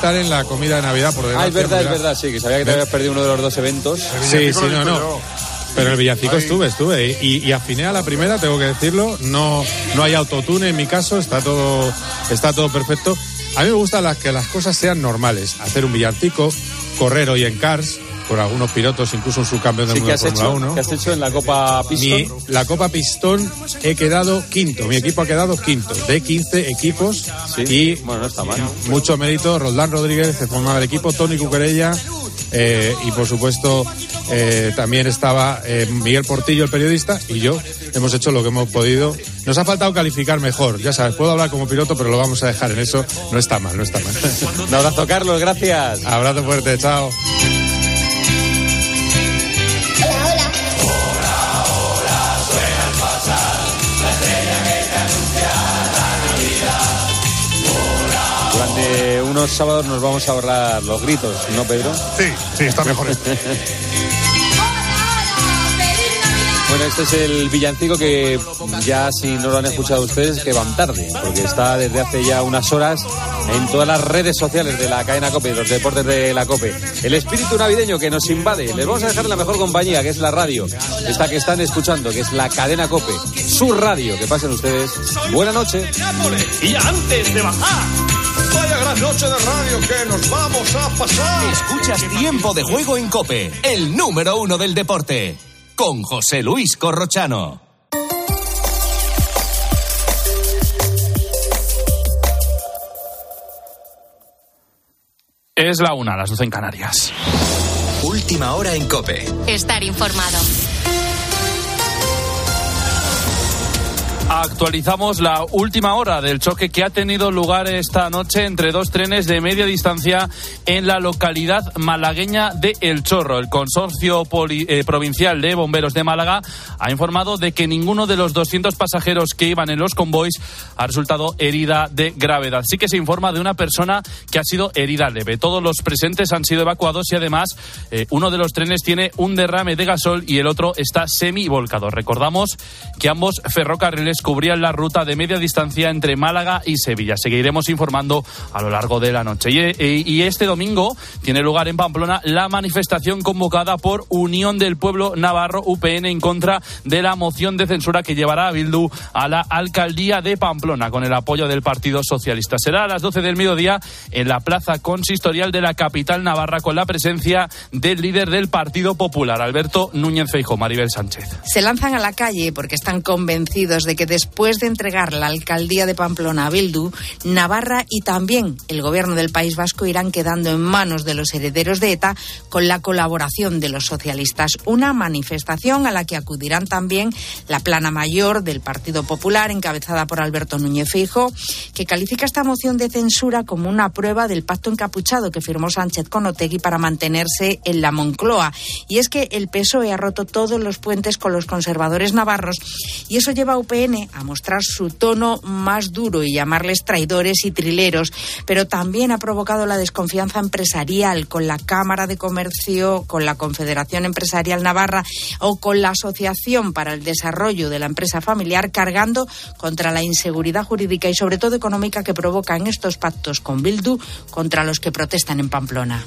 estar en la comida de Navidad, por Ah, es verdad, es verdad, sí, que sabía que te habías perdido uno de los dos eventos. Sí, sí, no, no. Pero el villancico estuve, estuve. Y, y afiné a la primera, tengo que decirlo. No, no hay autotune en mi caso, está todo, está todo perfecto. A mí me gusta las, que las cosas sean normales. Hacer un villancico, correr hoy en Cars, con algunos pilotos, incluso un subcampeón del Sí, mundo ¿qué de Fórmula hecho? 1. ¿Qué has hecho en la Copa Pistón? Mi- la Copa Pistón he quedado quinto. Mi equipo ha quedado quinto de 15 equipos. Y bueno, no está mal. mucho mérito. Roldán Rodríguez se formaba el equipo, Tony Cuquerella eh, y por supuesto eh, también estaba eh, Miguel Portillo, el periodista, y yo. Hemos hecho lo que hemos podido. Nos ha faltado calificar mejor. Ya sabes, puedo hablar como piloto, pero lo vamos a dejar en eso. No está mal, no está mal. Un abrazo, Carlos, gracias. Abrazo fuerte, chao. Unos sábados nos vamos a ahorrar los gritos, ¿no, Pedro? Sí, sí, está mejor. Bueno, este es el villancico que ya si no lo han escuchado ustedes, que van tarde, porque está desde hace ya unas horas en todas las redes sociales de la cadena COPE, los deportes de la COPE. El espíritu navideño que nos invade. Les vamos a dejar en la mejor compañía, que es la radio. Esta que están escuchando, que es la cadena COPE. Su radio. Que pasen ustedes. Buena noche. Y antes de bajar, vaya gran noche de radio que nos vamos a pasar. Escuchas Tiempo de Juego en Cope, el número uno del deporte. Con José Luis Corrochano. Es la una, las 12 en Canarias. Última hora en Cope. Estar informado. Actualizamos la última hora del choque que ha tenido lugar esta noche entre dos trenes de media distancia en la localidad malagueña de El Chorro. El Consorcio Poli- eh, Provincial de Bomberos de Málaga ha informado de que ninguno de los 200 pasajeros que iban en los convoys ha resultado herida de gravedad. Sí que se informa de una persona que ha sido herida leve. Todos los presentes han sido evacuados y además eh, uno de los trenes tiene un derrame de gasol y el otro está semi volcado. Recordamos que ambos ferrocarriles cubrían la ruta de media distancia entre Málaga y Sevilla. Seguiremos informando a lo largo de la noche. Y, eh, y este domingo tiene lugar en Pamplona la manifestación convocada por Unión del Pueblo Navarro UPN en contra de la moción de censura que llevará a Bildu a la alcaldía de Pamplona con el apoyo del Partido Socialista. Será a las 12 del mediodía en la plaza consistorial de la capital navarra con la presencia del líder del Partido Popular, Alberto Núñez Feijóo, Maribel Sánchez. Se lanzan a la calle porque están convencidos de que después de entregar la alcaldía de Pamplona a Bildu, Navarra y también el gobierno del País Vasco irán quedando en manos de los herederos de ETA con la colaboración de los socialistas. Una manifestación a la que acudirán también la plana mayor del Partido Popular, encabezada por Alberto Núñez Feijóo, que califica esta moción de censura como una prueba del pacto encapuchado que firmó Sánchez con Otegui para mantenerse en la Moncloa. Y es que el PSOE ha roto todos los puentes con los conservadores navarros y eso lleva a UPN a mostrar su tono más duro y llamarles traidores y trileros, pero también ha provocado la desconfianza empresarial con la Cámara de Comercio, con la Confederación Empresarial Navarra o con la Asociación para el Desarrollo de la Empresa Familiar, cargando contra la inseguridad jurídica y sobre todo económica que provocan estos pactos con Bildu contra los que protestan en Pamplona.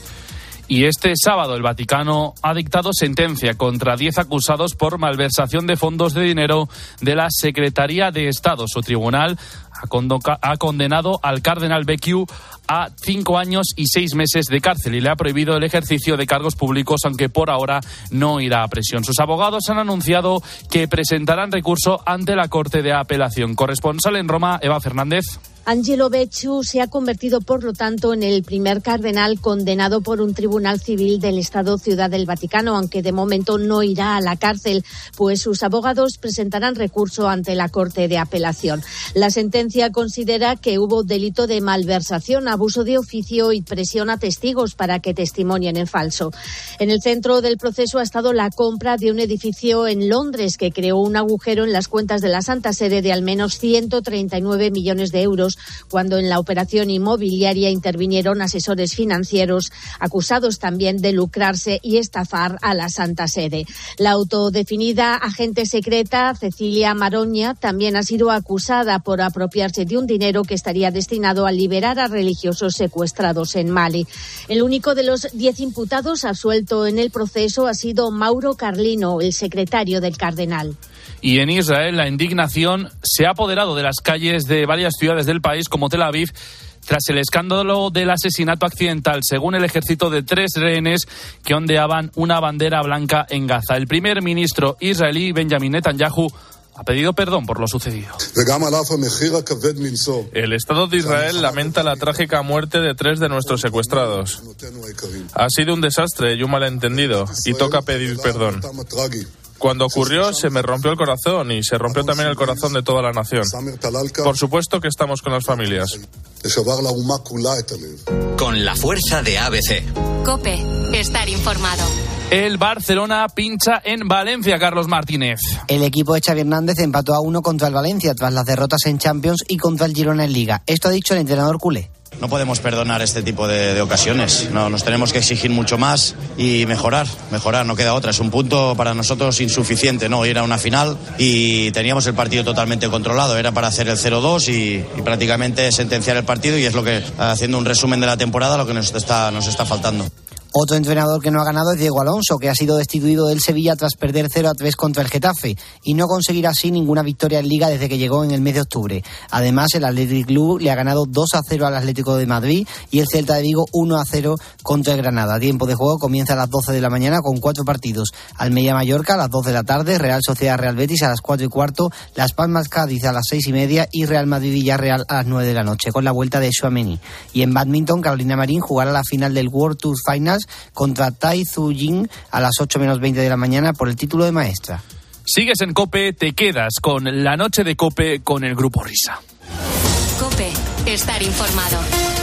Y este sábado el Vaticano ha dictado sentencia contra 10 acusados por malversación de fondos de dinero de la Secretaría de Estado. Su tribunal ha, condenado al cardenal Becciu a cinco años y seis meses de cárcel y le ha prohibido el ejercicio de cargos públicos, aunque por ahora no irá a presión. Sus abogados han anunciado que presentarán recurso ante la Corte de Apelación. Corresponsal en Roma, Eva Fernández. Angelo Becciu se ha convertido, por lo tanto, en el primer cardenal condenado por un tribunal civil del Estado Ciudad del Vaticano, aunque de momento no irá a la cárcel, pues sus abogados presentarán recurso ante la Corte de Apelación. La sentencia considera que hubo delito de malversación, abuso de oficio y presión a testigos para que testimonien en falso. En el centro del proceso ha estado la compra de un edificio en Londres que creó un agujero en las cuentas de la Santa Sede de al menos 139 millones de euros cuando en la operación inmobiliaria intervinieron asesores financieros acusados también de lucrarse y estafar a la Santa Sede. La autodefinida agente secreta Cecilia Maroña también ha sido acusada por apropiarse de un dinero que estaría destinado a liberar a religiosos secuestrados en Mali. El único de los diez imputados absuelto en el proceso ha sido Mauro Carlino, el secretario del cardenal. Y en Israel la indignación se ha apoderado de las calles de varias ciudades del país como Tel Aviv tras el escándalo del asesinato accidental, según el ejército, de tres rehenes que ondeaban una bandera blanca en Gaza. El primer ministro israelí, Benjamin Netanyahu, ha pedido perdón por lo sucedido. El Estado de Israel lamenta la trágica muerte de tres de nuestros secuestrados. Ha sido un desastre y un malentendido, y toca pedir perdón. Cuando ocurrió se me rompió el corazón y se rompió también el corazón de toda la nación. Por supuesto que estamos con las familias. Con la fuerza de ABC. Cope, estar informado. El Barcelona pincha en Valencia, Carlos Martínez. El equipo de Xavi Hernández empató a uno contra el Valencia tras las derrotas en Champions y contra el Girona en Liga. Esto ha dicho el entrenador culé. No podemos perdonar este tipo de, ocasiones. No, nos tenemos que exigir mucho más y mejorar, mejorar, no queda otra. Es un punto para nosotros insuficiente, ¿no? Ir a una final y teníamos el partido totalmente controlado. Era para hacer el 0-2 y, y, prácticamente sentenciar el partido y es lo que, haciendo un resumen de la temporada, lo que nos está, nos está faltando. Otro entrenador que no ha ganado es Diego Alonso, que ha sido destituido del Sevilla tras perder 0 a 3 contra el Getafe y no conseguir así ninguna victoria en Liga desde que llegó en el mes de octubre. Además, el Athletic Club le ha ganado 2 a 0 al Atlético de Madrid y el Celta de Vigo 1 a 0 contra el Granada. Tiempo de juego comienza a las 12 de la mañana con cuatro partidos. Almería Mallorca a las 2 de la tarde, Real Sociedad Real Betis a las 4 y cuarto, Las Palmas Cádiz a las 6 y media y Real Madrid Villarreal a las 9 de la noche con la vuelta de Suameni. Y en badminton, Carolina Marín jugará la final del World Tour Finals contra Tai Tzu Ying a las 8 menos 20 de la mañana por el título de maestra. Sigues en Cope, te quedas con la noche de Cope con el Grupo Risa. Cope, estar informado.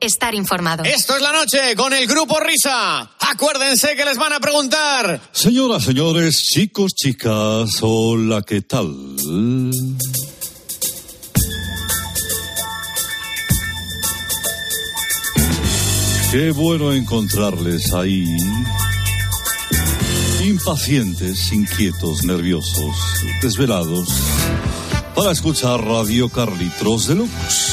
estar informado. Esto es la noche con el grupo Risa. Acuérdense que les van a preguntar. Señoras, señores, chicos, chicas, hola, ¿qué tal? Qué bueno encontrarles ahí. Impacientes, inquietos, nerviosos, desvelados, para escuchar Radio Carlitos Deluxe.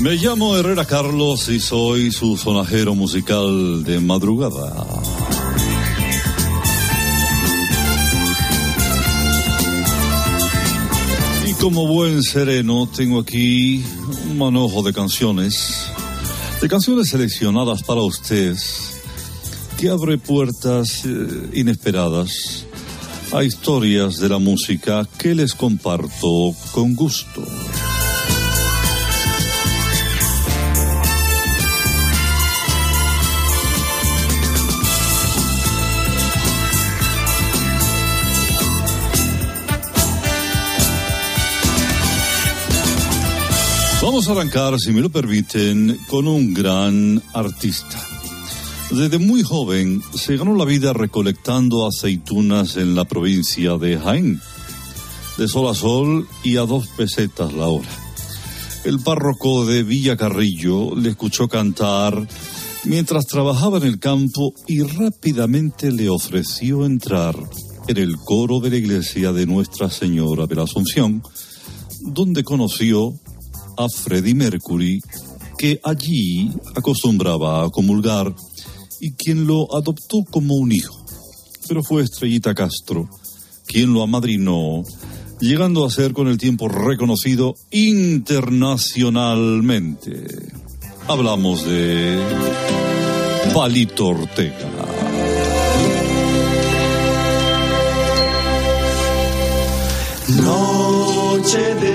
Me llamo Herrera Carlos y soy su sonajero musical de madrugada. Y como buen sereno tengo aquí un manojo de canciones, de canciones seleccionadas para ustedes, que abre puertas eh, inesperadas a historias de la música que les comparto con gusto. Vamos a arrancar, si me lo permiten, con un gran artista. Desde muy joven se ganó la vida recolectando aceitunas en la provincia de Jaén, de sol a sol y a dos pesetas la hora. El párroco de Villa Carrillo le escuchó cantar mientras trabajaba en el campo y rápidamente le ofreció entrar en el coro de la iglesia de Nuestra Señora de la Asunción, donde conoció a Freddie Mercury, que allí acostumbraba a comulgar y quien lo adoptó como un hijo. Pero fue Estrellita Castro quien lo amadrinó, llegando a ser con el tiempo reconocido internacionalmente. Hablamos de Palito Ortega. Noche de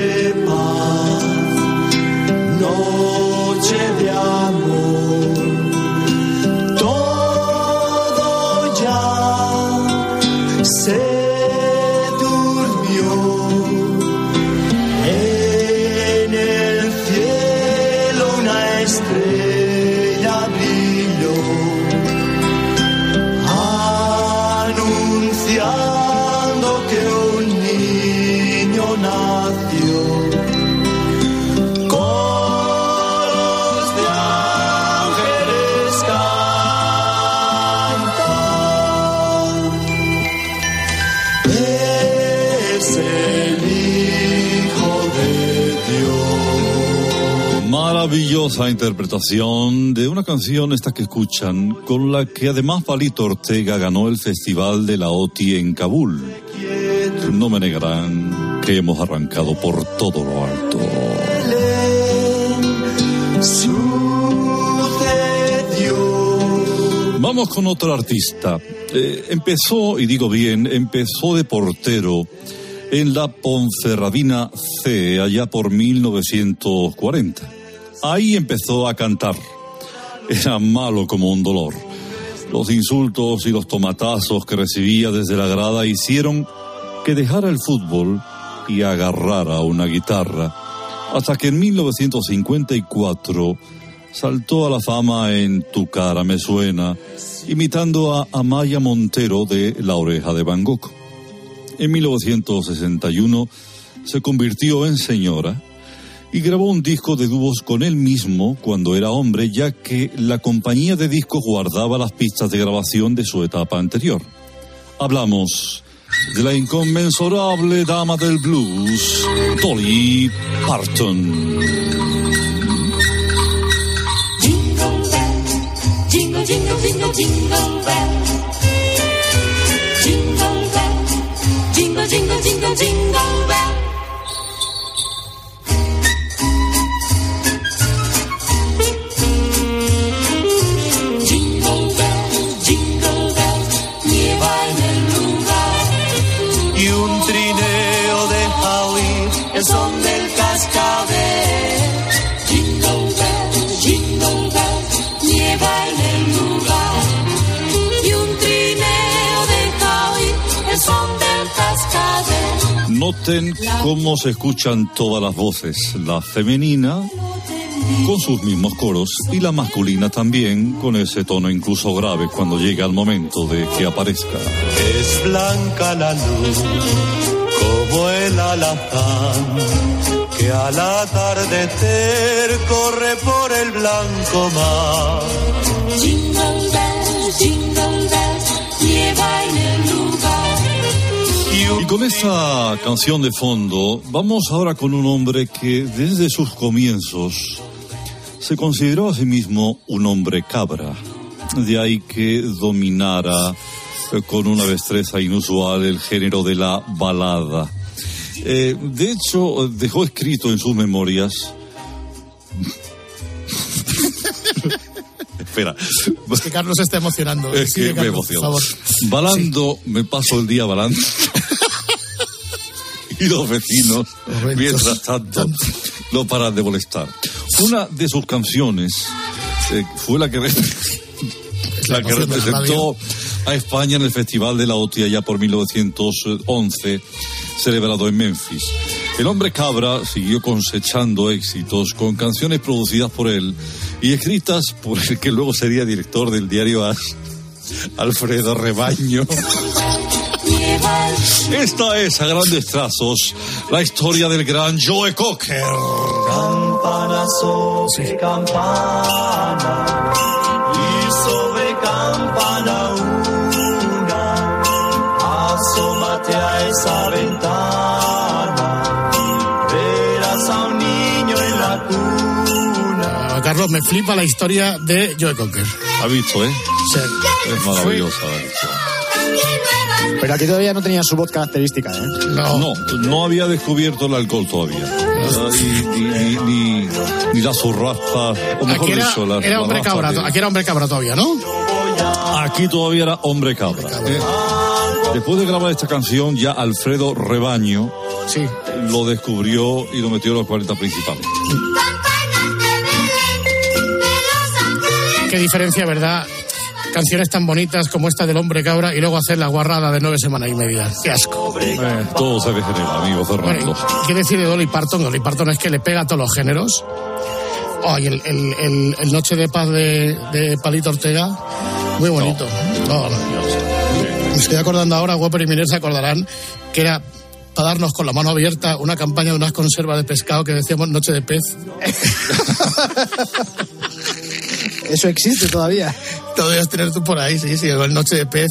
Maravillosa interpretación de una canción esta que escuchan, con la que además Palito Ortega ganó el Festival de la OTI en Kabul. No me negarán que hemos arrancado por todo lo alto. Vamos con otro artista. Eh, empezó, y digo bien, empezó de portero en la Ponferradina C allá por 1940. Ahí empezó a cantar. Era malo como un dolor. Los insultos y los tomatazos que recibía desde la grada hicieron que dejara el fútbol y agarrara una guitarra, hasta que en 1954 saltó a la fama en Tu cara me suena, imitando a Amaya Montero de La oreja de Van Gogh. En 1961 se convirtió en señora y grabó un disco de dúos con él mismo cuando era hombre, ya que la compañía de discos guardaba las pistas de grabación de su etapa anterior. Hablamos de la inconmensurable dama del blues, Dolly Parton. Jingle, bell. Jingle, jingle, jingle, jingle bell. Noten cómo se escuchan todas las voces, la femenina con sus mismos coros y la masculina también con ese tono incluso grave cuando llega el momento de que aparezca. Es blanca la luz como el alazán que al atardecer corre por el blanco mar. Y con esta canción de fondo, vamos ahora con un hombre que desde sus comienzos se consideró a sí mismo un hombre cabra. De ahí que dominara eh, con una destreza inusual el género de la balada. Eh, de hecho, dejó escrito en sus memorias. Espera. Es que Carlos está emocionando. Es que me emociono. Balando, me paso el día balando. Y los vecinos, mientras tanto, no paran de molestar. Una de sus canciones eh, fue la que, la que representó a España en el Festival de la OTI ya por 1911, celebrado en Memphis. El hombre cabra siguió cosechando éxitos con canciones producidas por él y escritas por el que luego sería director del diario As, Alfredo Rebaño. Esta es a grandes trazos la historia del gran Joe Cocker. Campana sobre campana y sobre campana una. Asómate a esa ventana, verás a un niño en la cuna. Ah, Carlos, me flipa la historia de Joe Cocker. Ha visto, ¿eh? Sí. Es maravillosa. Pero aquí todavía no tenía su voz característica, ¿eh? No, no había descubierto el alcohol todavía. Y- ni, ni, ni, ni las o mejor Aquí era, dicho, las, era hombre cabra, de- aquí era hombre cabra todavía, ¿no? Aquí todavía era hombre cabra. ¿eh? Después de grabar esta canción, ya Alfredo Rebaño Sí. lo descubrió y lo metió en los 40 principales. Qué diferencia, ¿verdad? Canciones tan bonitas como esta del hombre cabra y luego hacer la guarrada de nueve semanas y media. Qué asco. Eh, todo se degenera, amigo Fernando. Bueno, ¿Qué decir de Dolly Parton? Dolly Parton es que le pega a todos los géneros. Oh, y el, el- el- el Noche de Paz de, de Palito Ortega, muy bonito. Oh, no, Dios. Me estoy acordando ahora, Whopper y Miner se acordarán que era para darnos con la mano abierta una campaña de unas conservas de pescado que decíamos Noche de Pez. Eso existe todavía. Lo debes tener tú por ahí, sí, sí, el Noche de Pez.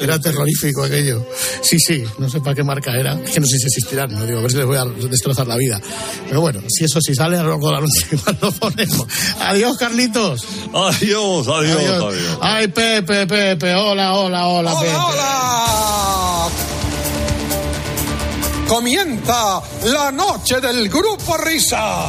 Era terrorífico aquello. Sí, sí, no sé para qué marca era. Es que no sé si existirán, no digo, a ver si les voy a destrozar la vida. Pero bueno, si eso sí sale, a lo mejor la noche lo ponemos. Adiós, Carlitos. Adiós, adiós, adiós. Ay, Pepe, Pepe, hola, hola, hola, Pepe. ¡Hola! Comienza la noche del grupo Risa.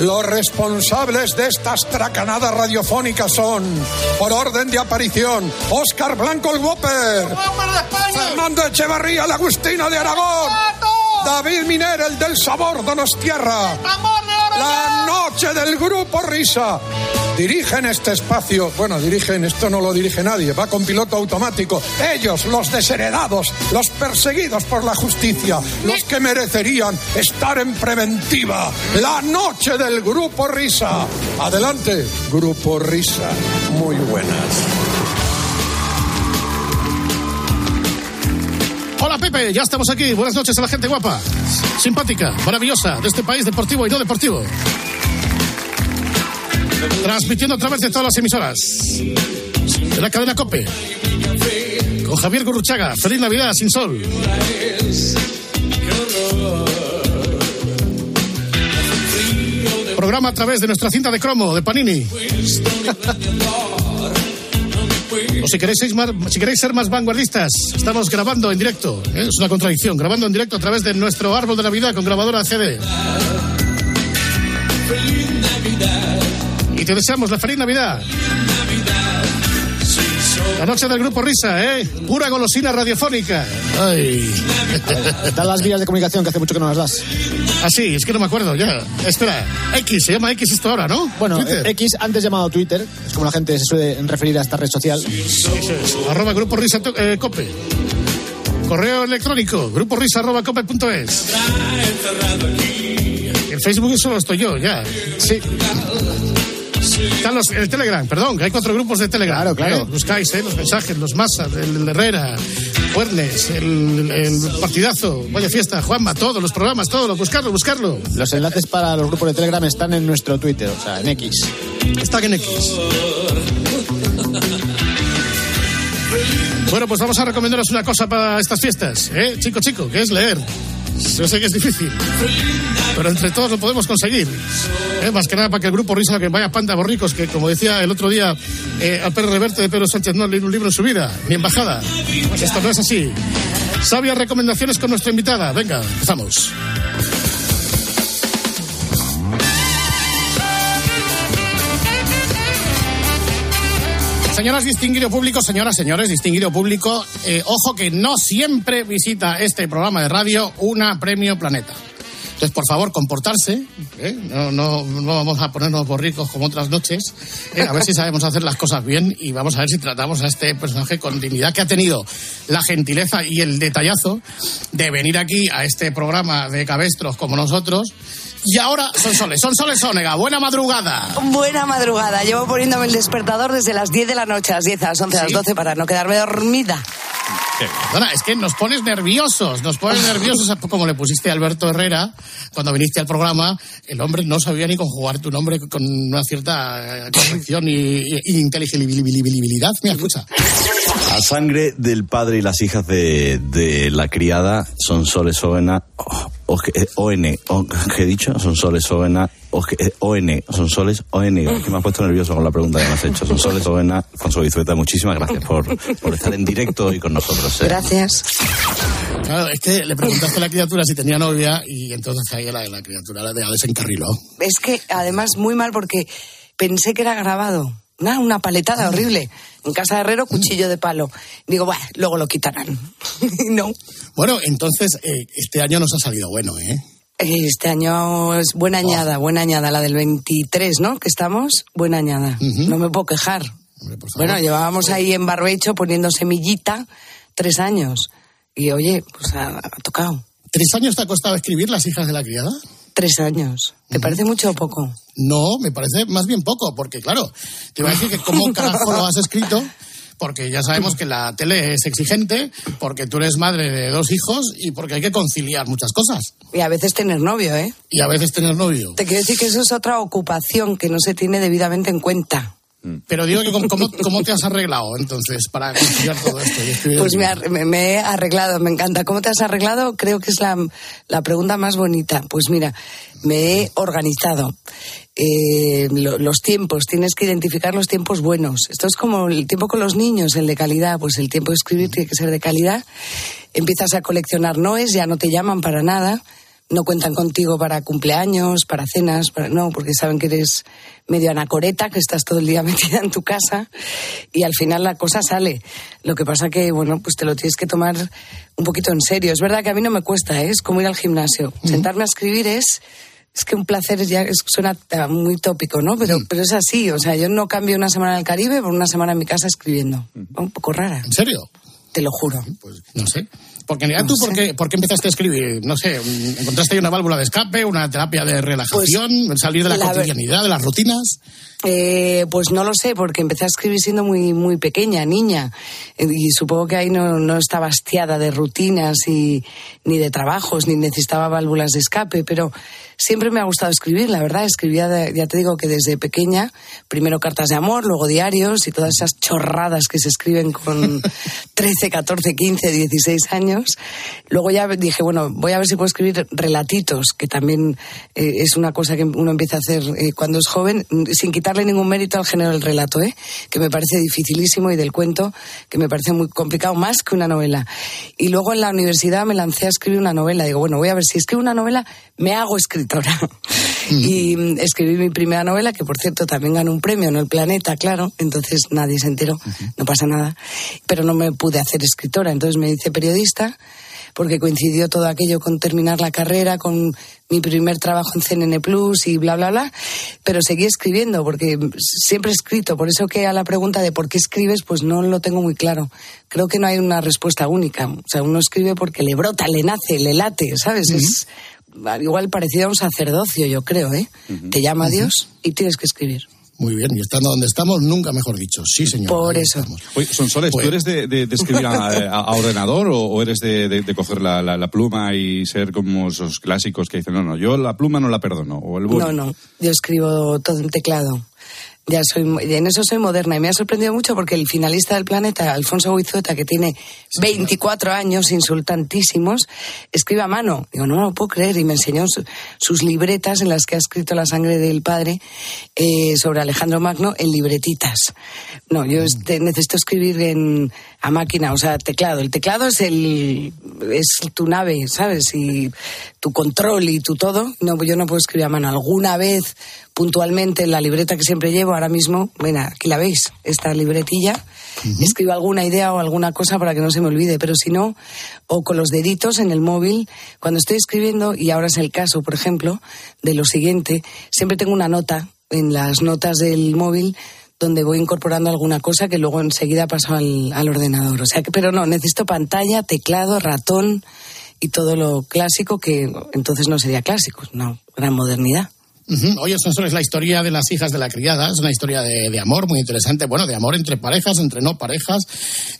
Los responsables de estas tracanadas radiofónicas son, por orden de aparición, Óscar Blanco el Whopper, Fernando Echevarría, la Agustina de Aragón, David Miner, el del sabor Donostierra, la noche del grupo Risa. Dirigen este espacio, bueno, dirigen, esto no lo dirige nadie, va con piloto automático. Ellos, los desheredados, los perseguidos por la justicia, los que merecerían estar en preventiva. La noche del grupo Risa. Adelante, grupo Risa. Muy buenas. Hola, Pepe, ya estamos aquí. Buenas noches a la gente guapa, simpática, maravillosa de este país deportivo y no deportivo. Transmitiendo a través de todas las emisoras de la cadena Cope. Con Javier Gurruchaga. Feliz Navidad sin sol. Programa a través de nuestra cinta de cromo de Panini. O si queréis, si queréis ser más vanguardistas, estamos grabando en directo. ¿eh? Es una contradicción. Grabando en directo a través de nuestro árbol de Navidad con grabadora CD. Y te deseamos la feliz Navidad. La noche del grupo Risa, ¿eh? Pura golosina radiofónica. Ay. Dan las vías de comunicación que hace mucho que no las das. Ah, sí, es que no me acuerdo ya. Espera, X, se llama X esto ahora, ¿no? Bueno, Twitter. eh, X antes llamado Twitter, es como la gente se suele referir a esta red social. Es. Arroba Grupo Risa eh, Cope. Correo electrónico, grupo risa arroba cope punto es. En Facebook solo estoy yo, ya. Sí. Están los, el Telegram, perdón, que hay cuatro grupos de Telegram. Claro, claro. Buscáis, ¿eh? Los mensajes, los masas, el, el Herrera, Fuernes, el, el partidazo, Vaya Fiesta, Juanma, todos los programas, todos, buscarlo, buscarlo. Los enlaces para los grupos de Telegram están en nuestro Twitter, o sea, en X. Está en X. Bueno, pues vamos a recomendaros una cosa para estas fiestas, ¿eh? Chico, chico, que es leer. Yo sé que es difícil, pero entre todos lo podemos conseguir. ¿eh? Más que nada para que el grupo Risa, que vaya panda borricos, que como decía el otro día eh, al perro reverte de Pedro Sánchez, no ha leído un libro en su vida, ni embajada. Pues esto no es así. Sabias recomendaciones con nuestra invitada. Venga, empezamos. Señoras, distinguido público, señoras, señores, distinguido público, eh, ojo que no siempre visita este programa de radio una Premio Planeta. Entonces, por favor, comportarse, ¿eh? no, no, no vamos a ponernos borricos como otras noches, ¿eh? a ver si sabemos hacer las cosas bien y vamos a ver si tratamos a este personaje con dignidad que ha tenido la gentileza y el detallazo de venir aquí a este programa de cabestros como nosotros. Y ahora son soles, son soles Onega. Buena madrugada. Buena madrugada. Llevo poniéndome el despertador desde las 10 de la noche, a las 10, a las 11, a las 12 para no quedarme dormida. Perdona, es que nos pones nerviosos, nos pones nerviosos como le pusiste a Alberto Herrera cuando viniste al programa. El hombre no sabía ni conjugar tu nombre con una cierta eh, corrección y, y- inteligibilidad. Mira, escucha. A sangre del padre y las hijas de, de la criada son soles ovena. O- eh, ON, o- ¿qué he dicho? Son soles ovena. o- eh, ON, son soles ON. Es que me has puesto nervioso con la pregunta que me has hecho. Son soles ovena. Alfonso Bizueta, muchísimas gracias por, por estar en directo hoy con nosotros. ¿eh? Gracias. Claro, es que le preguntaste a la criatura si tenía novia y entonces ahí la, la criatura la desencarriló. Es que además muy mal porque pensé que era grabado. Una, una paletada horrible. En casa de Herrero, cuchillo de palo. Digo, bueno, luego lo quitarán. no. Bueno, entonces eh, este año nos ha salido bueno, ¿eh? Este año es buena añada, buena añada, la del 23, ¿no? Que estamos, buena añada. No me puedo quejar. Bueno, llevábamos ahí en barbecho poniendo semillita tres años. Y oye, pues ha, ha tocado. ¿Tres años te ha costado escribir Las hijas de la criada? Tres años. ¿Te parece mucho o poco? No, me parece más bien poco, porque claro, te iba a decir que cómo carajo lo has escrito, porque ya sabemos que la tele es exigente, porque tú eres madre de dos hijos y porque hay que conciliar muchas cosas. Y a veces tener novio, ¿eh? Y a veces tener novio. Te quiero decir que eso es otra ocupación que no se tiene debidamente en cuenta. Pero digo que cómo, cómo- te has arreglado entonces para conciliar todo esto. y escribir Pues me, ar- he arreglado, me encanta. ¿Cómo te has arreglado? Creo que es la, la pregunta más bonita. Pues mira, me he organizado. Eh, lo- los tiempos, tienes que identificar los tiempos buenos. Esto es como el tiempo con los niños, el de calidad. Pues el tiempo de escribir tiene que ser de calidad. Empiezas a coleccionar noes, ya no te llaman para nada. No cuentan contigo para cumpleaños, para cenas, para, no, porque saben que eres medio anacoreta, que estás todo el día metida en tu casa y al final la cosa sale. Lo que pasa que, bueno, pues te lo tienes que tomar un poquito en serio. Es verdad que a mí no me cuesta, ¿eh? es como ir al gimnasio. Sentarme a escribir es, es que un placer ya es- suena muy tópico, ¿no? Pero, pero es así, o sea, yo no cambio una semana en el Caribe por una semana en mi casa escribiendo. Un poco rara. ¿En serio? Te lo juro. No sé. Porque mira, ¿tú por qué, por qué empezaste a escribir? No sé, ¿encontraste ahí una válvula de escape, una terapia de relajación, salir de la, Pues, cotidianidad, de las rutinas? Eh, pues no lo sé, porque empecé a escribir siendo muy, muy pequeña, niña. Eh, Y supongo que ahí no, no estaba hastiada de rutinas y, ni de trabajos, ni necesitaba válvulas de escape, pero siempre me ha gustado escribir, la verdad. Escribía, de- ya te digo que desde pequeña, primero cartas de amor, luego diarios y todas esas chorradas que se escriben con 13, 14, 15, 16 años. Luego ya dije, bueno, voy a ver si puedo escribir relatitos, que también eh, es una cosa que uno empieza a hacer eh, cuando es joven, sin quitarle ningún mérito al género del relato, ¿eh? que me parece dificilísimo, y del cuento, que me parece muy complicado, más que una novela. Y luego en la universidad me lancé a escribir una novela. Digo, bueno, voy a ver si escribo una novela, me hago escritora. Y escribí mi primera novela, que por cierto también ganó un premio, no el planeta, claro, entonces nadie se enteró, no pasa nada. Pero no me pude hacer escritora, entonces me hice periodista, porque coincidió todo aquello con terminar la carrera, con mi primer trabajo en CNN Plus y bla, bla, bla. Pero seguí escribiendo, porque siempre he escrito, por eso que a la pregunta de por qué escribes, pues no lo tengo muy claro. Creo que no hay una respuesta única. O sea, uno escribe porque le brota, le nace, le late, ¿sabes? Es igual parecido a un sacerdocio, yo creo, ¿eh? Te llama Dios y tienes que escribir. Muy bien, y estando donde estamos, nunca mejor dicho. Sí, señor. Por eso. estamos. Oye, Sonsoles, Pues- ¿tú eres de, de- de escribir a, a- a ordenador o, o eres de, de- de coger la, la- la pluma y ser como esos clásicos que dicen, no, no, yo la pluma no la perdono? O el? No, no, yo escribo todo en teclado. Ya soy, en eso soy moderna y me ha sorprendido mucho porque el finalista del planeta, Alfonso Guizueta, que tiene 24 años, insultantísimos, escribe a mano. Digo, no me lo puedo creer. Y me enseñó su- sus libretas en las que ha escrito la sangre del padre eh, sobre Alejandro Magno en libretitas. No, yo este, necesito escribir en, a máquina, o sea, teclado. El teclado es, el, es tu nave, ¿sabes? Y tu control y tu todo. No, yo no puedo escribir a mano. Alguna vez, puntualmente, en la libreta que siempre llevo, ahora mismo, bueno, aquí la veis, esta libretilla, escribo alguna idea o alguna cosa para que no se me olvide, pero si no, o con los deditos en el móvil, cuando estoy escribiendo, y ahora es el caso, por ejemplo, de lo siguiente, siempre tengo una nota en las notas del móvil donde voy incorporando alguna cosa que luego enseguida paso al, al ordenador. O sea que, pero no, necesito pantalla, teclado, ratón y todo lo clásico que entonces no sería clásico, una gran modernidad. Ujú. Oye, eso es la historia de las hijas de la criada, es una historia de, de amor muy interesante, bueno, de amor entre parejas, entre no parejas,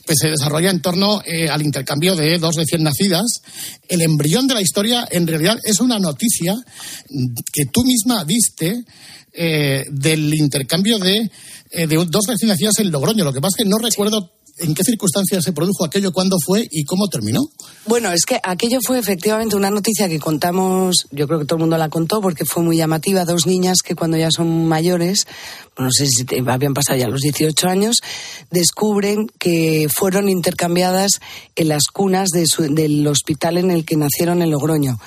que se desarrolla en torno eh, al intercambio de dos recién nacidas. El embrión de la historia, en realidad, es una noticia que tú misma diste eh, del intercambio de, eh, de dos recién nacidas en Logroño. Lo que pasa es que no recuerdo en qué circunstancias se produjo aquello, cuándo fue y cómo terminó. Bueno, es que aquello fue efectivamente una noticia que contamos, yo creo que todo el mundo la contó porque fue muy llamativa. Dos niñas que cuando ya son mayores, no sé si habían pasado ya los 18 años, descubren que fueron intercambiadas en las cunas del hospital en el que nacieron en Logroño.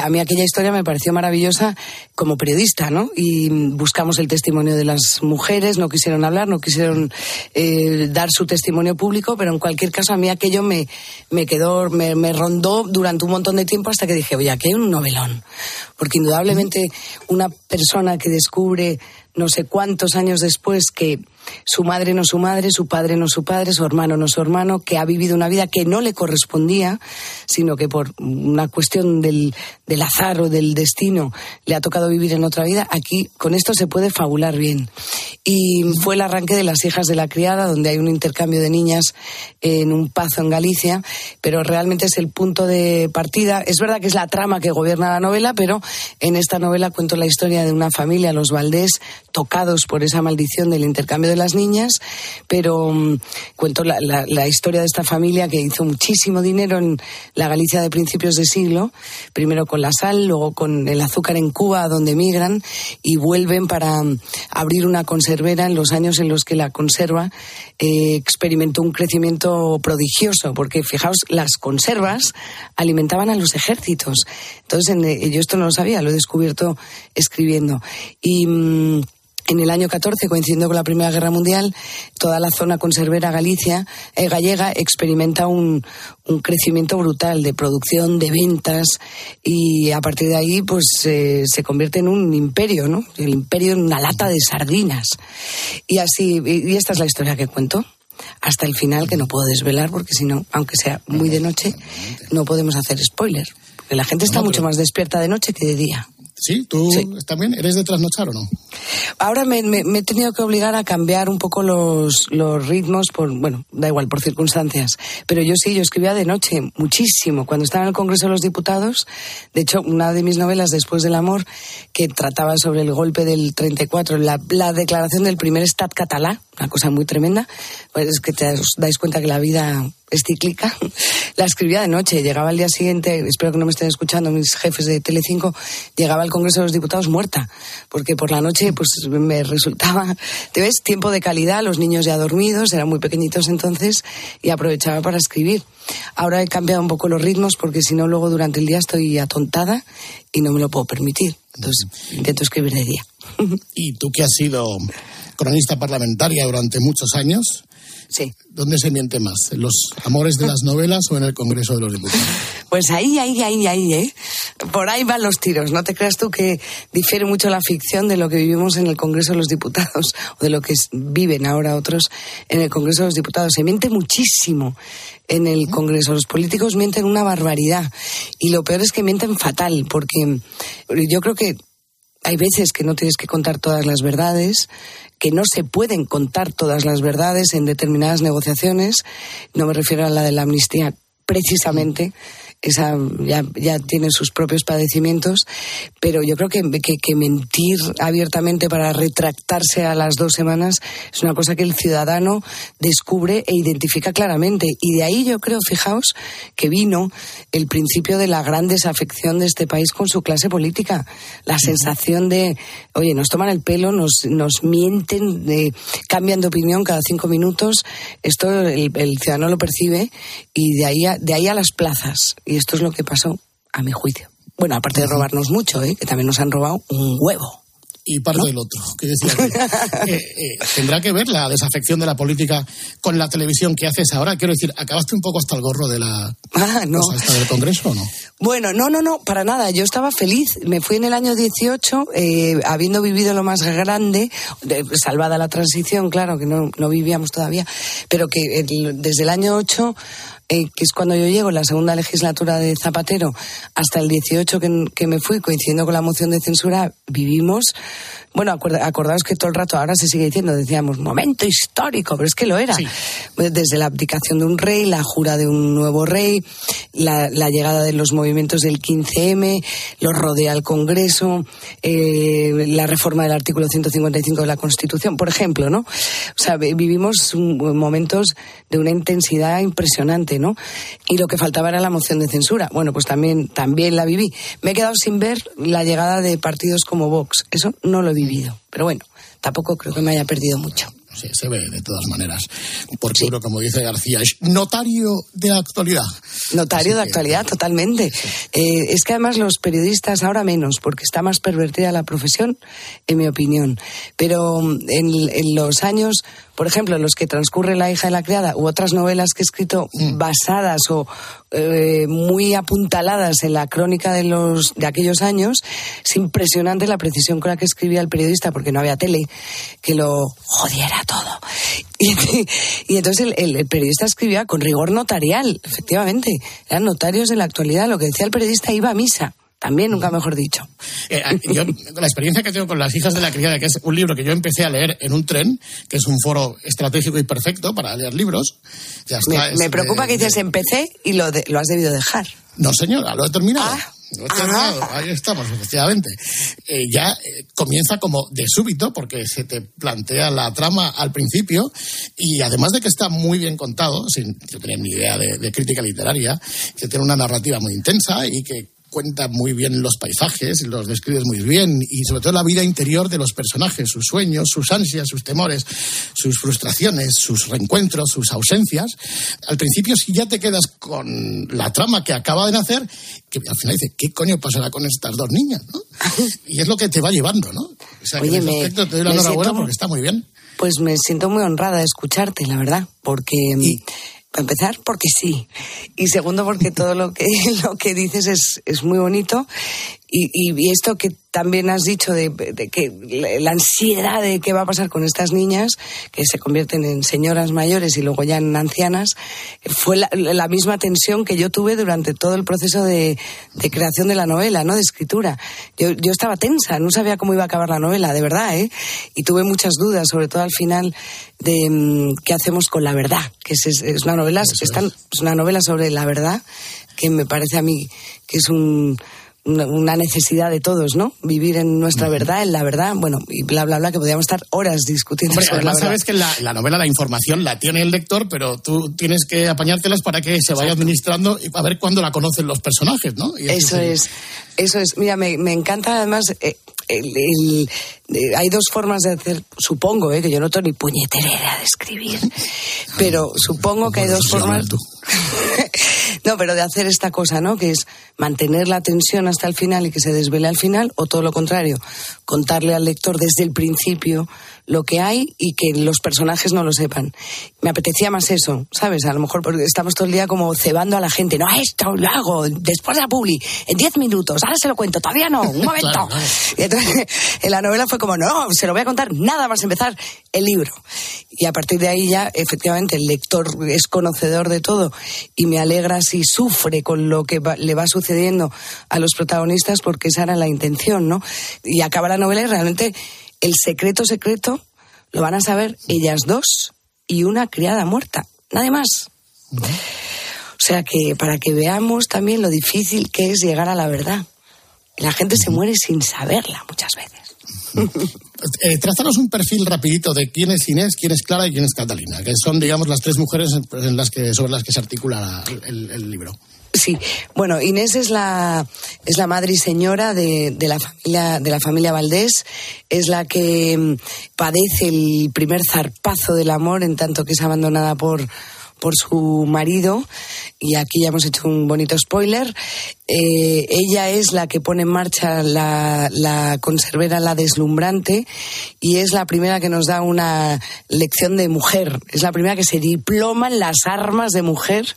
A mí aquella historia me pareció maravillosa como periodista, ¿no? Y buscamos el testimonio de las mujeres, no quisieron hablar, no quisieron eh, dar su testimonio público, pero en cualquier caso a mí aquello me, me quedó, me, me rondó durante un montón de tiempo hasta que dije, oye, aquí hay un novelón. Porque indudablemente una persona que descubre no sé cuántos años después que su madre no su madre, su padre no su padre, su hermano no su hermano, que ha vivido una vida que no le correspondía, sino que por una cuestión del, del azar o del destino le ha tocado vivir en otra vida, aquí con esto se puede fabular bien. Y fue el arranque de las hijas de la criada, donde hay un intercambio de niñas en un pazo en Galicia, pero realmente es el punto de partida. Es verdad que es la trama que gobierna la novela, pero en esta novela cuento la historia de una familia, los Valdés, tocados por esa maldición del intercambio de las niñas, pero mm, cuento la, historia de esta familia que hizo muchísimo dinero en la Galicia de principios de siglo, primero con la sal, luego con el azúcar en Cuba, donde emigran, y vuelven para mm, abrir una conservera en los años en los que la conserva eh, experimentó un crecimiento prodigioso, porque fijaos, las conservas alimentaban a los ejércitos. Entonces, en- eh, yo esto no lo sabía, lo he descubierto escribiendo. Y. mm, en el año 14, coincidiendo con la Primera Guerra Mundial, toda la zona conservera Galicia, eh, gallega experimenta un, un crecimiento brutal de producción, de ventas, y a partir de ahí pues eh, se convierte en un imperio, ¿no? El imperio en una lata de sardinas. Y así, y, y esta es la historia que cuento. Hasta el final, que no puedo desvelar, porque si no, aunque sea muy de noche, no podemos hacer spoiler. Porque la gente está mucho más despierta de noche que de día. ¿Sí? ¿Tú también eres de trasnochar o no? Ahora me, me- me he tenido que obligar a cambiar un poco los, los ritmos, por, bueno, da igual, por circunstancias. Pero yo sí, yo escribía de noche, muchísimo. Cuando estaba en el Congreso de los Diputados, de hecho, una de mis novelas, Después del Amor, que trataba sobre el golpe del 34, la, la declaración del primer Estat catalá, una cosa muy tremenda, pues es que te dais cuenta que la vida es cíclica, la escribía de noche, llegaba al día siguiente, espero que no me estén escuchando mis jefes de Telecinco, llegaba al Congreso de los Diputados muerta, porque por la noche pues me resultaba, te ves, tiempo de calidad, los niños ya dormidos, eran muy pequeñitos entonces, y aprovechaba para escribir. Ahora he cambiado un poco los ritmos porque si no luego durante el día estoy atontada y no me lo puedo permitir. Entonces intento escribir de día. Y tú que has sido cronista parlamentaria durante muchos años, Sí. ¿dónde se miente más? ¿En los amores de las novelas o en el Congreso de los Diputados? Pues ahí, ahí, ahí, ahí, ¿eh? Por ahí van los tiros. No te creas tú que difiere mucho la ficción de lo que vivimos en el Congreso de los Diputados o de lo que viven ahora otros en el Congreso de los Diputados. Se miente muchísimo en el Congreso. Los políticos mienten una barbaridad. Y lo peor es que mienten fatal, porque yo creo que hay veces que no tienes que contar todas las verdades, que no se pueden contar todas las verdades en determinadas negociaciones. No me refiero a la de la amnistía precisamente. Esa ya, ya tiene sus propios padecimientos, pero yo creo que, que, mentir abiertamente para retractarse a las dos semanas es una cosa que el ciudadano descubre e identifica claramente. Y de ahí yo creo, fijaos, que vino el principio de la gran desafección de este país con su clase política. La sensación de, oye, nos toman el pelo, nos, nos mienten, de- cambian de opinión cada cinco minutos. Esto el, el ciudadano lo percibe y de ahí, a, de ahí a las plazas. Y esto es lo que pasó, a mi juicio. Bueno, aparte de robarnos mucho, ¿eh? que también nos han robado un huevo. Y parte del otro, que decía que, eh, eh, tendrá que ver la desafección de la política con la televisión que haces ahora. Quiero decir, ¿acabaste un poco hasta el gorro de la Ah, no. cosa esta del Congreso o no? Bueno, no, no, no, para nada. Yo estaba feliz. Me fui en el año 18, eh, habiendo vivido lo más grande, de- salvada la transición, claro, que no, no vivíamos todavía, pero que el- desde el año 8 eh, que es cuando yo llego, la segunda legislatura de Zapatero, hasta el 18 que, que me fui, coincidiendo con la moción de censura, vivimos bueno, acordaos que todo el rato ahora se sigue diciendo, decíamos, momento histórico, pero es que lo era. Desde la abdicación de un rey, la jura de un nuevo rey, la, la llegada de los movimientos del 15M, lo rodea el Congreso, eh, la reforma del artículo 155 de la Constitución, por ejemplo, ¿no? O sea, vivimos momentos de una intensidad impresionante, ¿no? Y lo que faltaba era la moción de censura. Bueno, pues también, también la viví. Me he quedado sin ver la llegada de partidos como Vox. Eso no lo he vivido. Pero bueno, tampoco creo que me haya perdido mucho. Sí, se ve de todas maneras. Porque uno, como dice García, es notario de actualidad. Notario de actualidad, totalmente. Eh, es que además los periodistas ahora menos, porque está más pervertida la profesión, en mi opinión. Pero mm, en, en los años por ejemplo, los que transcurre La hija de la criada u otras novelas que he escrito basadas o eh, muy apuntaladas en la crónica de los de aquellos años, es impresionante la precisión con la que escribía el periodista porque no había tele que lo jodiera todo. Y, y entonces el, el- el periodista escribía con rigor notarial, efectivamente. Eran notarios de la actualidad. Lo que decía el periodista iba a misa. También, nunca mejor dicho. Eh, yo, la experiencia que tengo con las hijas de la criada, que es un libro que yo empecé a leer en un tren, que es un foro estratégico y perfecto para leer libros. Ya está, Me, es, me preocupa eh, que dices empecé y lo, de- lo has debido dejar. No, señora, lo he terminado. Ah. Lo he terminado. Ahí estamos, efectivamente. Eh, ya eh, comienza como de súbito, porque se te plantea la trama al principio, y además de que está muy bien contado, sin yo tener ni idea de, de crítica literaria, que tiene una narrativa muy intensa y que cuenta muy bien los paisajes, los describes muy bien, y sobre todo la vida interior de los personajes, sus sueños, sus ansias, sus temores, sus frustraciones, sus reencuentros, sus ausencias. Al principio, si ya te quedas con la trama que acaba de nacer, que al final dice, ¿qué coño pasará con estas dos niñas? ¿no? Y es lo que te va llevando, ¿no? O sea, que Oye, en ese me- aspecto te doy la enhorabuena siento- porque está muy bien. Pues me siento muy honrada de escucharte, la verdad, porque mm, empezar, porque sí, y segundo, porque todo lo que lo que dices es, es muy bonito y, y- esto que también has dicho de, de que la- ansiedad de qué va a pasar con estas niñas que se convierten en señoras mayores y luego ya en ancianas fue la, la misma tensión que yo tuve durante todo el proceso de, de creación de la novela, ¿no? De escritura. Yo, yo estaba tensa, no sabía cómo iba a acabar la novela, de verdad, ¿eh? Y tuve muchas dudas, sobre todo al final, de mm, qué hacemos con la verdad, que es, es- una novela, es una novela sobre la verdad que me parece a mí que es un una- necesidad de todos, ¿no? Vivir en nuestra verdad, en la verdad, bueno, y bla, bla, bla, que podríamos estar horas discutiendo Hombre, sobre además sabes que la, la novela la información la tiene el lector, pero tú tienes que apañártelas para que se vaya administrando y a ver cuándo la conocen los personajes, ¿no? Y Eso es, eso es. Mira, me, me encanta además. eh, el- el- eh, hay dos formas de hacer, supongo, eh, que yo no tengo ni puñetera idea de escribir, pero supongo que hay dos formas. no, pero de hacer esta cosa, ¿no? Que es mantener la tensión hasta el final y que se desvele al final, o todo lo contrario, contarle al lector desde el principio lo que hay y que los personajes no lo sepan. Me apetecía más eso, ¿sabes? A lo mejor porque estamos todo el día como cebando a la gente. No, esto lo hago después de la publi, en 10 minutos, ahora se lo cuento, todavía no, un momento. Claro, claro. Y entonces en la novela fue como, no, se lo voy a contar nada más empezar el libro. Y a partir de ahí ya, efectivamente, el lector es conocedor de todo y me alegra si sufre con lo que va- le va sucediendo a los protagonistas porque esa era la intención, ¿no? Y acaba la novela y realmente el secreto secreto lo van a saber ellas dos y una criada muerta, nadie más. O sea que para que veamos también lo difícil que es llegar a la verdad. La gente se muere sin saberla muchas veces. Eh, un perfil rapidito de quién es Inés, quién es Clara y quién es Catalina, que son, digamos, las tres mujeres en- las que, sobre las que se articula el libro. Sí, bueno, Inés es la, es la madre y señora de, de la familia, de la familia Valdés, es la que mm, padece el primer zarpazo del amor en tanto que es abandonada por, por su marido, y aquí ya hemos hecho un bonito spoiler. Eh, ella es la que pone en marcha la, la conservera La Deslumbrante y es la primera que nos da una lección de mujer. Es la primera que se diploma en las armas de mujer,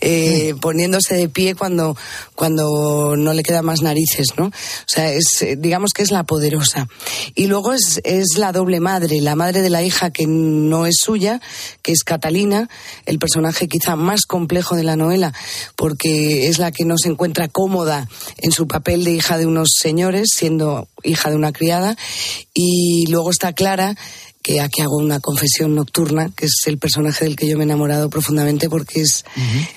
eh, poniéndose de pie cuando, cuando no le quedan más narices, ¿no? O sea, es, digamos que es la poderosa. Y luego es, es la doble madre, la madre de la hija que no es suya, que es Catalina. El personaje quizá más complejo de la novela, porque es la que no se encuentra cómoda en su papel de hija de unos señores, siendo hija de una criada, y luego está Clara, que aquí hago una confesión nocturna, que es el personaje del que yo me he enamorado profundamente porque es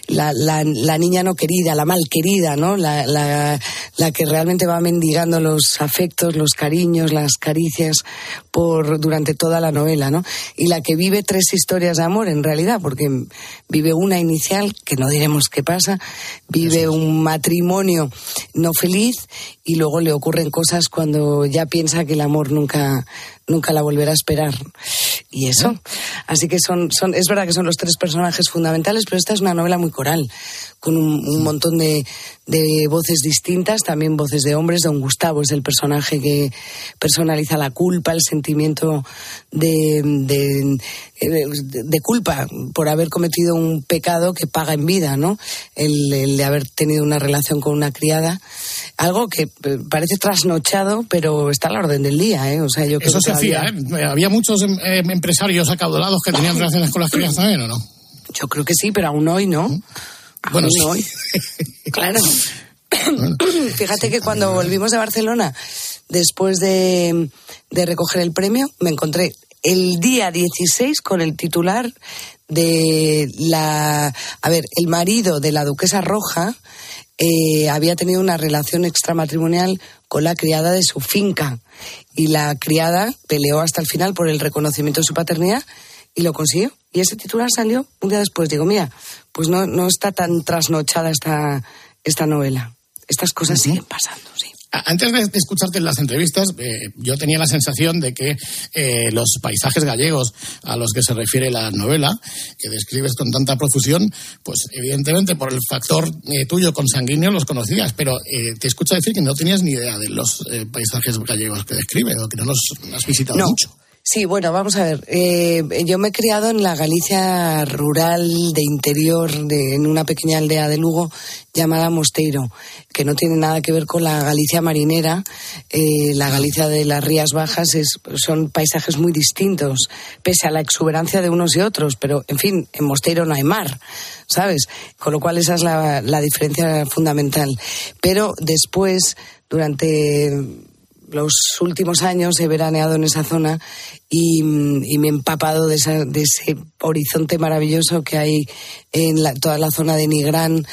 la, la- la niña no querida, la mal querida, ¿no? La, la- la que realmente va mendigando los afectos, los cariños, las caricias por durante toda la novela, ¿no? Y la que vive tres historias de amor en realidad, porque vive una inicial, que no diremos qué pasa, vive un matrimonio no feliz y luego le ocurren cosas cuando ya piensa que el amor nunca nunca la volverá a esperar. Y eso. Así que son, son, es verdad que son los tres personajes fundamentales, pero esta es una novela muy coral, con un, un montón de, de voces distintas, también voces de hombres. Don Gustavo es el personaje que personaliza la culpa, el sentimiento de, de, de- culpa por haber cometido un pecado que paga en vida, ¿no? El, el de haber tenido una relación con una criada. Algo que eh, parece trasnochado, pero está a la orden del día, ¿eh? O sea, yo creo Eso que se hacía, todavía- ¿eh? Había muchos em- em, empresarios acaudalados que tenían relaciones con las crías también, ¿o no? Yo creo que sí, pero aún hoy no. Bueno, Aún sí. hoy. Claro. Fíjate que cuando volvimos de Barcelona, después de, de recoger el premio, me encontré el día 16 con el titular de la... A ver, el marido de la duquesa roja eh, había tenido una relación extramatrimonial con la criada de su finca y la criada peleó hasta el final por el reconocimiento de su paternidad y lo consiguió. Y ese titular salió un día después. Digo, mira, pues no, no está tan trasnochada esta, esta novela. Estas cosas siguen pasando, sí. Antes de, de escucharte en las entrevistas, eh, yo tenía la sensación de que eh, los paisajes gallegos a los que se refiere la novela, que describes con tanta profusión, pues evidentemente por el factor eh, tuyo consanguíneo los conocías, pero eh, te escucho decir que no tenías ni idea de los eh, paisajes gallegos que describe o que no los has visitado No. mucho. Sí, bueno, vamos a ver. eh, yo me he criado en la Galicia rural de interior, de, en una pequeña aldea de Lugo llamada Mosteiro, que no tiene nada que ver con la Galicia marinera. Eh, la Galicia de las Rías Bajas es, son paisajes muy distintos, pese a la exuberancia de unos y otros. Pero, en fin, en Mosteiro no hay mar, ¿sabes? Con lo cual esa es la, la diferencia fundamental. Pero después, durante los últimos años he veraneado en esa zona y, mm, y me he empapado de, esa- de ese horizonte maravilloso que hay en la- toda la zona de Nigrán,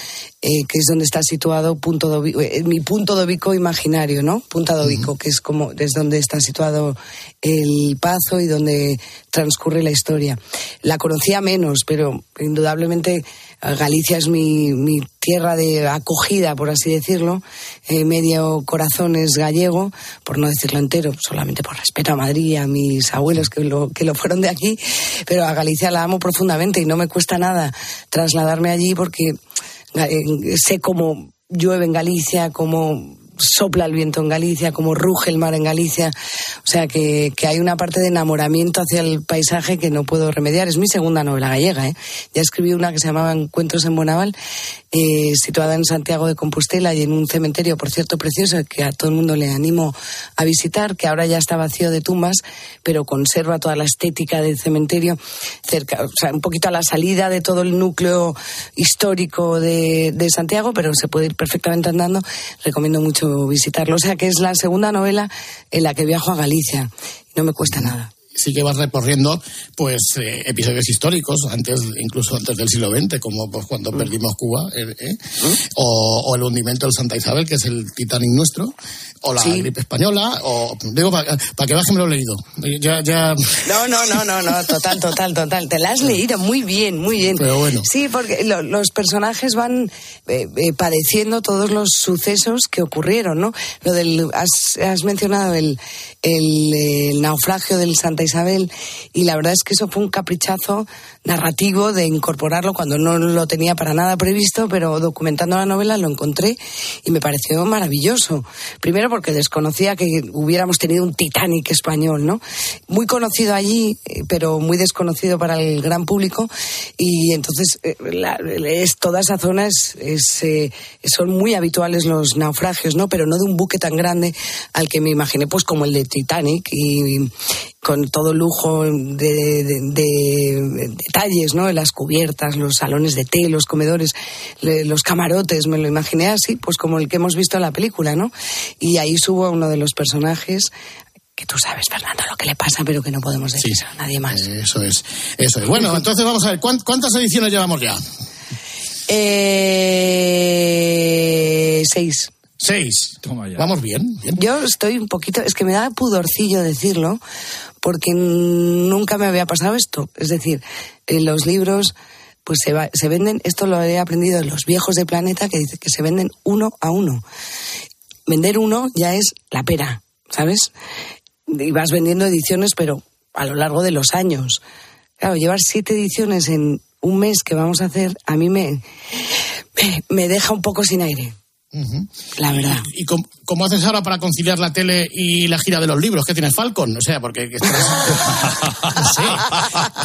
eh, que es donde está situado punto eh, mi punto dobico imaginario, ¿no? Punta Dobico, que es como es donde está situado el Pazo y donde transcurre la historia. La conocía menos, pero indudablemente Galicia es mi, mi tierra de acogida, por así decirlo. Eh, medio corazón es gallego, por no decirlo entero, solamente por respeto a Madrid a mis abuelos que lo, que lo fueron de aquí. Pero a Galicia la amo profundamente y no me cuesta nada trasladarme allí porque eh, sé cómo llueve en Galicia, cómo sopla el viento en Galicia, cómo ruge el mar en Galicia. O sea que, que hay una parte de enamoramiento hacia el paisaje que no puedo remediar. Es mi segunda novela gallega. ¿eh? Ya escribí una que se llamaba Encuentros en Bonaval, eh, situada en Santiago de Compostela y en un cementerio, por cierto, precioso, que a todo el mundo le animo a visitar, que ahora ya está vacío de tumbas, pero conserva toda la estética del cementerio, cerca, o sea, un poquito a la salida de todo el núcleo histórico de, de Santiago, pero se puede ir perfectamente andando. Recomiendo mucho visitarlo. O sea que es la segunda novela en la que viajo a Galicia. No me cuesta nada. Sí que vas recorriendo pues eh, episodios históricos antes incluso antes del siglo XX como pues, cuando perdimos Cuba eh, eh, o, o el hundimiento del Santa Isabel que es el Titanic nuestro o la Sí. gripe española o digo para que veas que me lo he leído ya ya No, no, no, no, no, total, total, total. Te la has leído muy bien, muy bien. Pero bueno. Sí, porque lo- los personajes van eh, eh, padeciendo todos los sucesos que ocurrieron, ¿no? Lo del, has, has mencionado el, el, el naufragio del Santa Isabel. Y la verdad es que eso fue un caprichazo narrativo de incorporarlo cuando no lo tenía para nada previsto, pero documentando la novela lo encontré y me pareció maravilloso. Primero porque desconocía que hubiéramos tenido un Titanic español, ¿no? Muy conocido allí, eh, pero muy desconocido para el gran público y entonces eh, la- es, toda esa zona es, es, eh, son muy habituales los naufragios, ¿no? Pero no de un buque tan grande al que me imaginé, pues como el de Titanic y, con todo lujo de, de- de- de detalles, ¿no? Las cubiertas, los salones de té, los comedores, le- los camarotes, me lo imaginé así, pues como el que hemos visto en la película, ¿no? Y ahí subo a uno de los personajes que tú sabes, Fernando, lo que le pasa, pero que no podemos decir a nadie más. Eso es, eso es. Bueno, entonces vamos a ver, ¿cuán- ¿cuántas ediciones llevamos ya? Eh, seis. Seis. Vamos bien, bien. Yo estoy un poquito, es que me da pudorcillo decirlo, porque nunca me había pasado esto. Es decir, en los libros, pues se, va- se venden, esto lo he aprendido en los viejos de Planeta, que dice que se venden uno a uno. Vender uno ya es la pera, ¿sabes? Y vas vendiendo ediciones, pero a lo largo de los años. Claro, llevar siete ediciones en un mes que vamos a hacer, a mí me, me, me deja un poco sin aire. La verdad. ¿Y cómo, cómo haces ahora para conciliar la tele y la gira de los libros? ¿Qué tienes Falcon? O sea, porque que estás, no sé,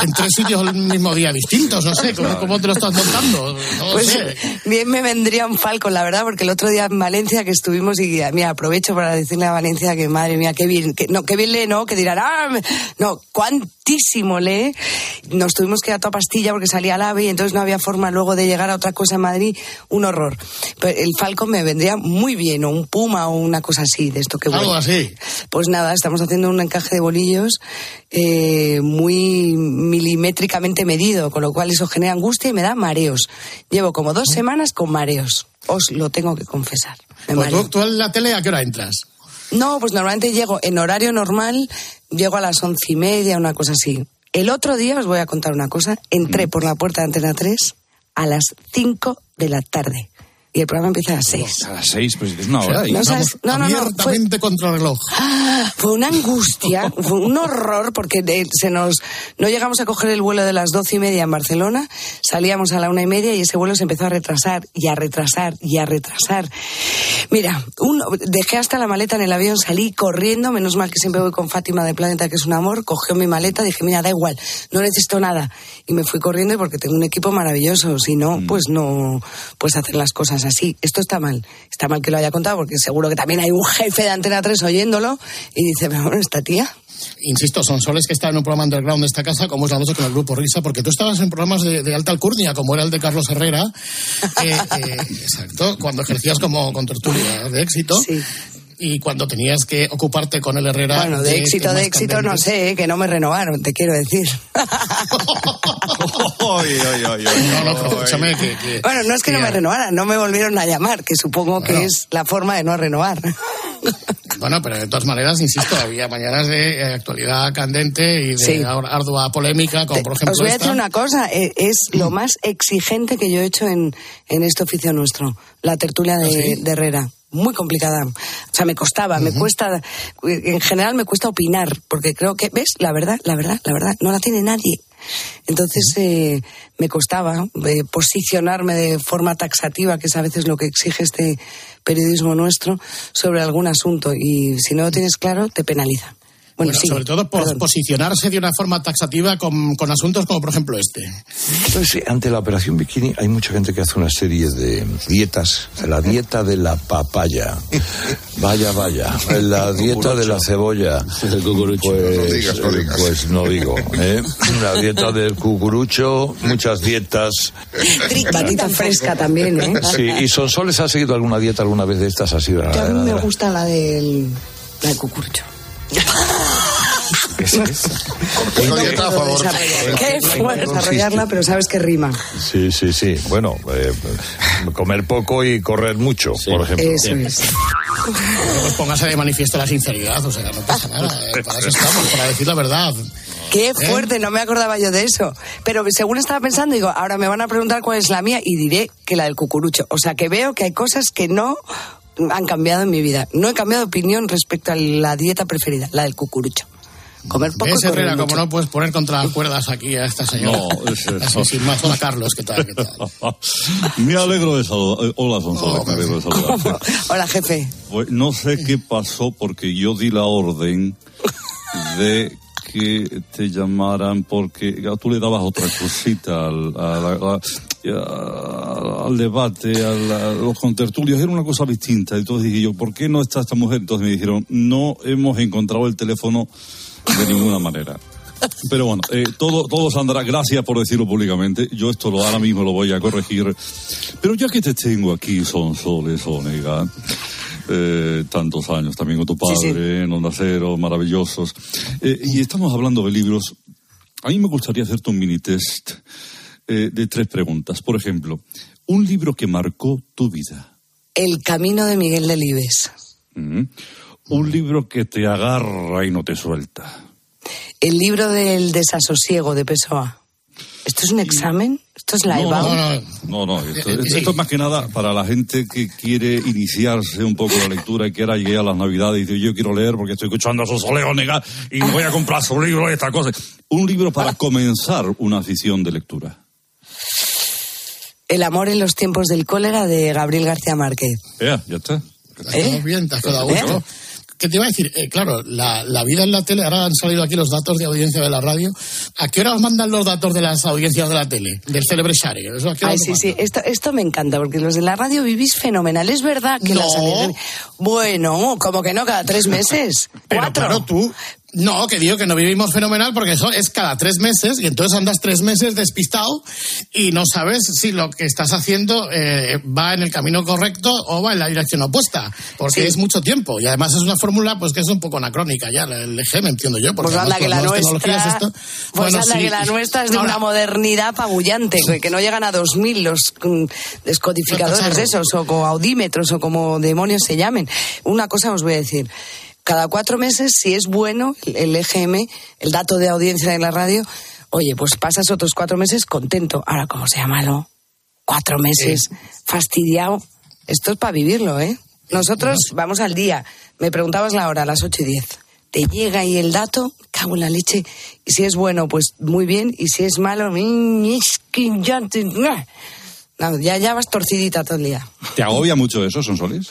en tres sitios el mismo día distintos, no sé, ¿cómo, cómo te lo estás montando? No Pues sé. bien me vendría un Falcon, la verdad, porque el otro día en Valencia que estuvimos y mira, aprovecho para decirle a Valencia que madre mía, qué bien, que, no, qué bien lee, ¿no? Que dirán, ah, no, cuantísimo lee. Nos tuvimos que ir a toda pastilla porque salía al AVE y entonces no había forma luego de llegar a otra cosa en Madrid, un horror. Pero el Falcon me vendría muy bien, o un Puma o una cosa así, de esto que Algo vuela. así. Pues nada, estamos haciendo un encaje de bolillos eh, muy milimétricamente medido, con lo cual eso genera angustia y me da mareos. Llevo como dos semanas con mareos. Os lo tengo que confesar. Pues tú, tú en la tele, ¿a qué hora entras? No, pues normalmente llego en horario normal, llego a las once y media, una cosa así. El otro día os voy a contar una cosa. Entré por la puerta de Antena 3 a las 5 de la tarde. Y el programa empieza a las 6. A las seis, pues es una hora. y- no sabes- no, no, no, fue- contra el reloj. Ah, Fue una angustia, fue un horror, porque de- se nos no llegamos a coger el vuelo de las doce y media en Barcelona, salíamos a la una y media y ese vuelo se empezó a retrasar y a retrasar y a retrasar. Mira, uno, dejé hasta la maleta en el avión, salí corriendo, menos mal que siempre voy con Fátima de Planeta, que es un amor, cogió mi maleta, dije, mira, da igual, no necesito nada. Y me fui corriendo porque tengo un equipo maravilloso, si no, pues no puedes hacer las cosas así. Esto está mal, está mal que lo haya contado, porque seguro que también hay un jefe de Antena 3 oyéndolo y dice, pero bueno, esta tía. Insisto, son soles que están en un programa underground de esta casa, como es la noche con el grupo Risa, porque tú estabas en programas de, de alta alcurnia, como era el de Carlos Herrera, eh, eh, exacto, cuando ejercías como con tertulia de éxito. Y cuando tenías que ocuparte con el Herrera. Bueno, de éxito, de éxito, no sé, ¿eh? que no me renovaron, te quiero decir. No, no, pero escúchame que. que- Bueno, no es que no me renovaran, no me volvieron a llamar, que supongo que es la forma de no renovar. Bueno, pero de todas maneras, insisto, había mañanas de eh, actualidad candente y de Sí. ar- ardua polémica, como por ejemplo. Os voy a esta. decir una cosa, eh, es lo más exigente que yo he hecho en, en este oficio nuestro, la tertulia de, de Herrera. Muy complicada. O sea, me costaba, me cuesta, en general me cuesta opinar, porque creo que, ¿ves? La verdad, la verdad, la verdad, no la tiene nadie. Entonces eh, me costaba eh, posicionarme de forma taxativa, que es a veces lo que exige este periodismo nuestro, sobre algún asunto. Y si no lo tienes claro, te penaliza. Bueno, Bueno, sí. sobre todo por perdón. posicionarse de una forma taxativa con, con asuntos como por ejemplo este. Entonces, ante la operación bikini hay mucha gente que hace una serie de dietas. La dieta de la papaya. Vaya, vaya. La dieta de la cebolla. Pues, digas, no eh, digas. pues no digo. ¿eh? La dieta del cucurucho, muchas dietas. Batita fresca también, ¿eh? Sí, ¿y Sonsoles ha seguido alguna dieta alguna vez de estas? Ha sido Que a mí me gusta la del, la del cucurucho. Una dieta a favor. Qué fue desarrollarla, pero sabes que rima. Sí, sí, sí. Bueno, eh, comer poco y correr mucho, por ejemplo. Eso es. Pues póngase de manifiesto la sinceridad, o sea, no pasa nada. eh, Para eso estamos, para decir la verdad. Qué fuerte, no me acordaba yo de eso. Pero según estaba pensando, digo, ahora me van a preguntar cuál es la mía y diré que la del cucurucho. O sea, que veo que hay cosas que no han cambiado en mi vida. No he cambiado de opinión respecto a la dieta preferida, la del cucurucho. Comer poco ¿Ves, Herrera, mucho. como no puedes poner contra cuerdas aquí a esta señora? No, es eso. Así sin más. Hola, Carlos, ¿qué tal? ¿Qué tal? Me alegro de saludar. eh, Hola, Sonsoles, me alegro de saludar. Hola, jefe. Pues no sé qué pasó porque yo di la orden de que te llamaran porque ya tú le dabas otra cosita a la- a- al debate, a, la- a los contertulios, era una cosa distinta. Entonces dije yo, ¿por qué no está esta mujer? Entonces me dijeron, no hemos encontrado el teléfono de ninguna manera. Pero bueno, eh, todo, todo Sandra, gracias por decirlo públicamente. Yo esto lo, ahora mismo lo voy a corregir. Pero ya que te tengo aquí, son soles, Onega, eh, tantos años también con tu padre, en Onda Cero, maravillosos. Eh, y estamos hablando de libros. A mí me gustaría hacerte un mini test eh, de tres preguntas. Por ejemplo, un libro que marcó tu vida. El camino de Miguel Delibes. Mm. Un libro que te agarra y no te suelta. El libro del desasosiego de Pessoa. ¿Esto es un examen? ¿Esto es la No, EBAU? no, no, no, esto, esto- esto es más que nada para la gente que quiere iniciarse un poco la lectura y que ahora llegue a las navidades y dice yo quiero leer porque estoy escuchando a esos Leónega y voy a comprar su libro y esta cosa. Un libro para comenzar una afición de lectura. El amor en los tiempos del cólera de Gabriel García Márquez. Ya, ya está. Te has quedado bien, te has quedado gusto. ¿Qué te iba a decir? Eh, claro, la, la vida en la tele, ahora han salido aquí los datos de audiencia de la radio. ¿A qué hora os mandan los datos de las audiencias de la tele? Del célebre Shari. ¿Eso a qué hora Ay, sí, sí, esto, esto me encanta, porque los de la radio vivís fenomenal. Es verdad que No. las audiencias- Bueno, como que no, cada tres meses. Pero Cuatro. claro, tú. No, que digo que no vivimos fenomenal porque eso es cada tres meses y entonces andas tres meses despistado y no sabes si lo que estás haciendo eh, va en el camino correcto o va en la dirección opuesta, porque Sí. es mucho tiempo y además es una fórmula pues que es un poco anacrónica ya, el EGM entiendo yo. Porque Pues anda que la nuestra, esto- pues Bueno, anda sí. que la nuestra es de Ahora, una modernidad apabullante, que, que no llegan a 2000 los mm, descodificadores de esos, o como audímetros, o como demonios se llamen. Una cosa os voy a decir. Cada cuatro meses, si es bueno el EGM, el dato de audiencia de la radio, oye, pues pasas otros cuatro meses contento. Ahora, como sea malo, cuatro meses fastidiado. Esto es para vivirlo, ¿eh? Nosotros vamos al día. Me preguntabas la hora, a las ocho y diez. Te llega ahí el dato, cago en la leche. Y si es bueno, pues muy bien. Y si es malo, mm, No, ya, ya vas torcidita todo el día. ¿Te agobia mucho eso, son soles?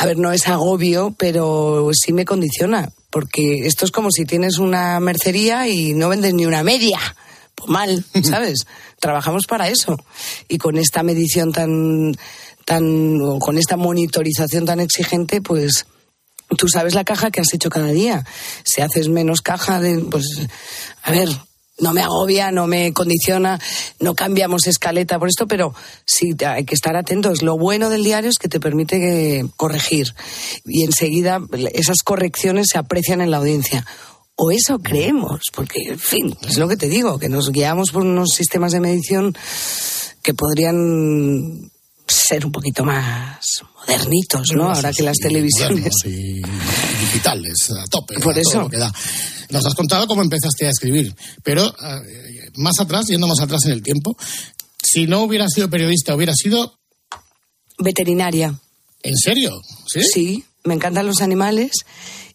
A ver, no es agobio, pero sí me condiciona. Porque esto es como si tienes una mercería y no vendes ni una media. Pues mal, ¿sabes? Trabajamos para eso. Y con esta medición tan, tan, o con esta monitorización tan exigente, pues tú sabes la caja que has hecho cada día. Si haces menos caja, de, pues, a ver, no me agobia, no me condiciona, no cambiamos escaleta por esto, pero sí hay que estar atentos. Lo bueno del diario es que te permite que- corregir y enseguida esas correcciones se aprecian en la audiencia. O eso creemos, porque, en fin, es lo que te digo, que nos guiamos por unos sistemas de medición que podrían ser un poquito más modernitos, ¿no? Ahora que las televisiones... y digitales, a tope. Por a eso. lo que da. Nos has contado cómo empezaste a escribir, pero eh, más atrás, yendo más atrás en el tiempo, si no hubieras sido periodista, hubiera sido... Veterinaria. ¿En serio? ¿Sí? Sí, me encantan los animales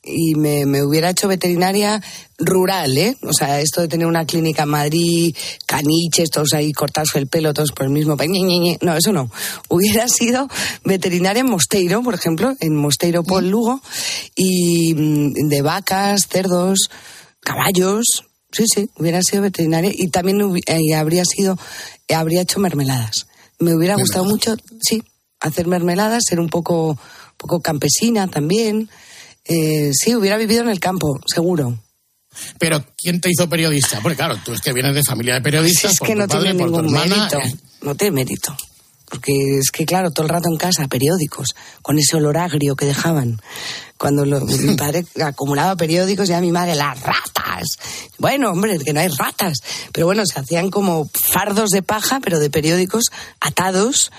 y me, me hubiera hecho veterinaria rural, ¿eh? O sea, esto de tener una clínica en Madrid, caniches, todos ahí cortarse el pelo, todos por el mismo... pa- ñe, ñe, ñe. No, eso no. Hubiera sido veterinaria en Mosteiro, por ejemplo, en Mosteiro Pol Lugo, y mm, de vacas, cerdos, caballos... Sí, sí, hubiera sido veterinaria y también eh, habría sido, habría hecho mermeladas. Me hubiera gustado mucho, sí, hacer mermeladas, ser un poco, poco campesina también. Eh, sí, hubiera vivido en el campo, seguro. Pero ¿quién te hizo periodista? Porque claro, tú es que vienes de familia de periodistas, es por que tu no padre, tiene por tu ningún hermana. mérito. eh, No tiene mérito. Porque es que, claro, todo el rato en casa, periódicos, con ese olor agrio que dejaban. Cuando lo- mi padre acumulaba periódicos, ya mi madre, las ratas. Bueno, hombre, que no hay ratas. Pero bueno, se hacían como fardos de paja, pero de periódicos atados,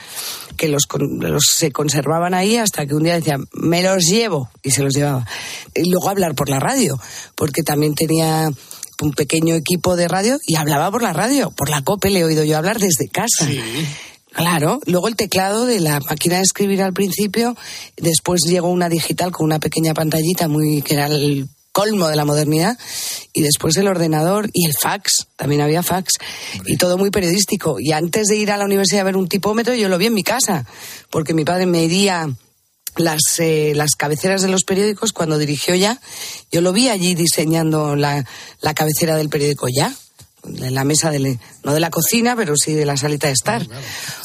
que los, los se conservaban ahí hasta que un día decían, me los llevo, y se los llevaba. Y luego hablar por la radio, porque también tenía un pequeño equipo de radio y hablaba por la radio, por la COPE le he oído yo hablar desde casa. Claro, luego el teclado de la máquina de escribir al principio, después llegó una digital con una pequeña pantallita muy que era el colmo de la modernidad y después el ordenador y el fax, también había fax y todo muy periodístico y antes de ir a la universidad a ver un tipómetro yo lo vi en mi casa porque mi padre medía las, eh, las cabeceras de los periódicos cuando dirigió ya. Yo lo vi allí diseñando la, la cabecera del periódico ya. En la mesa de, no de la cocina, pero sí de la salita de estar. Estaba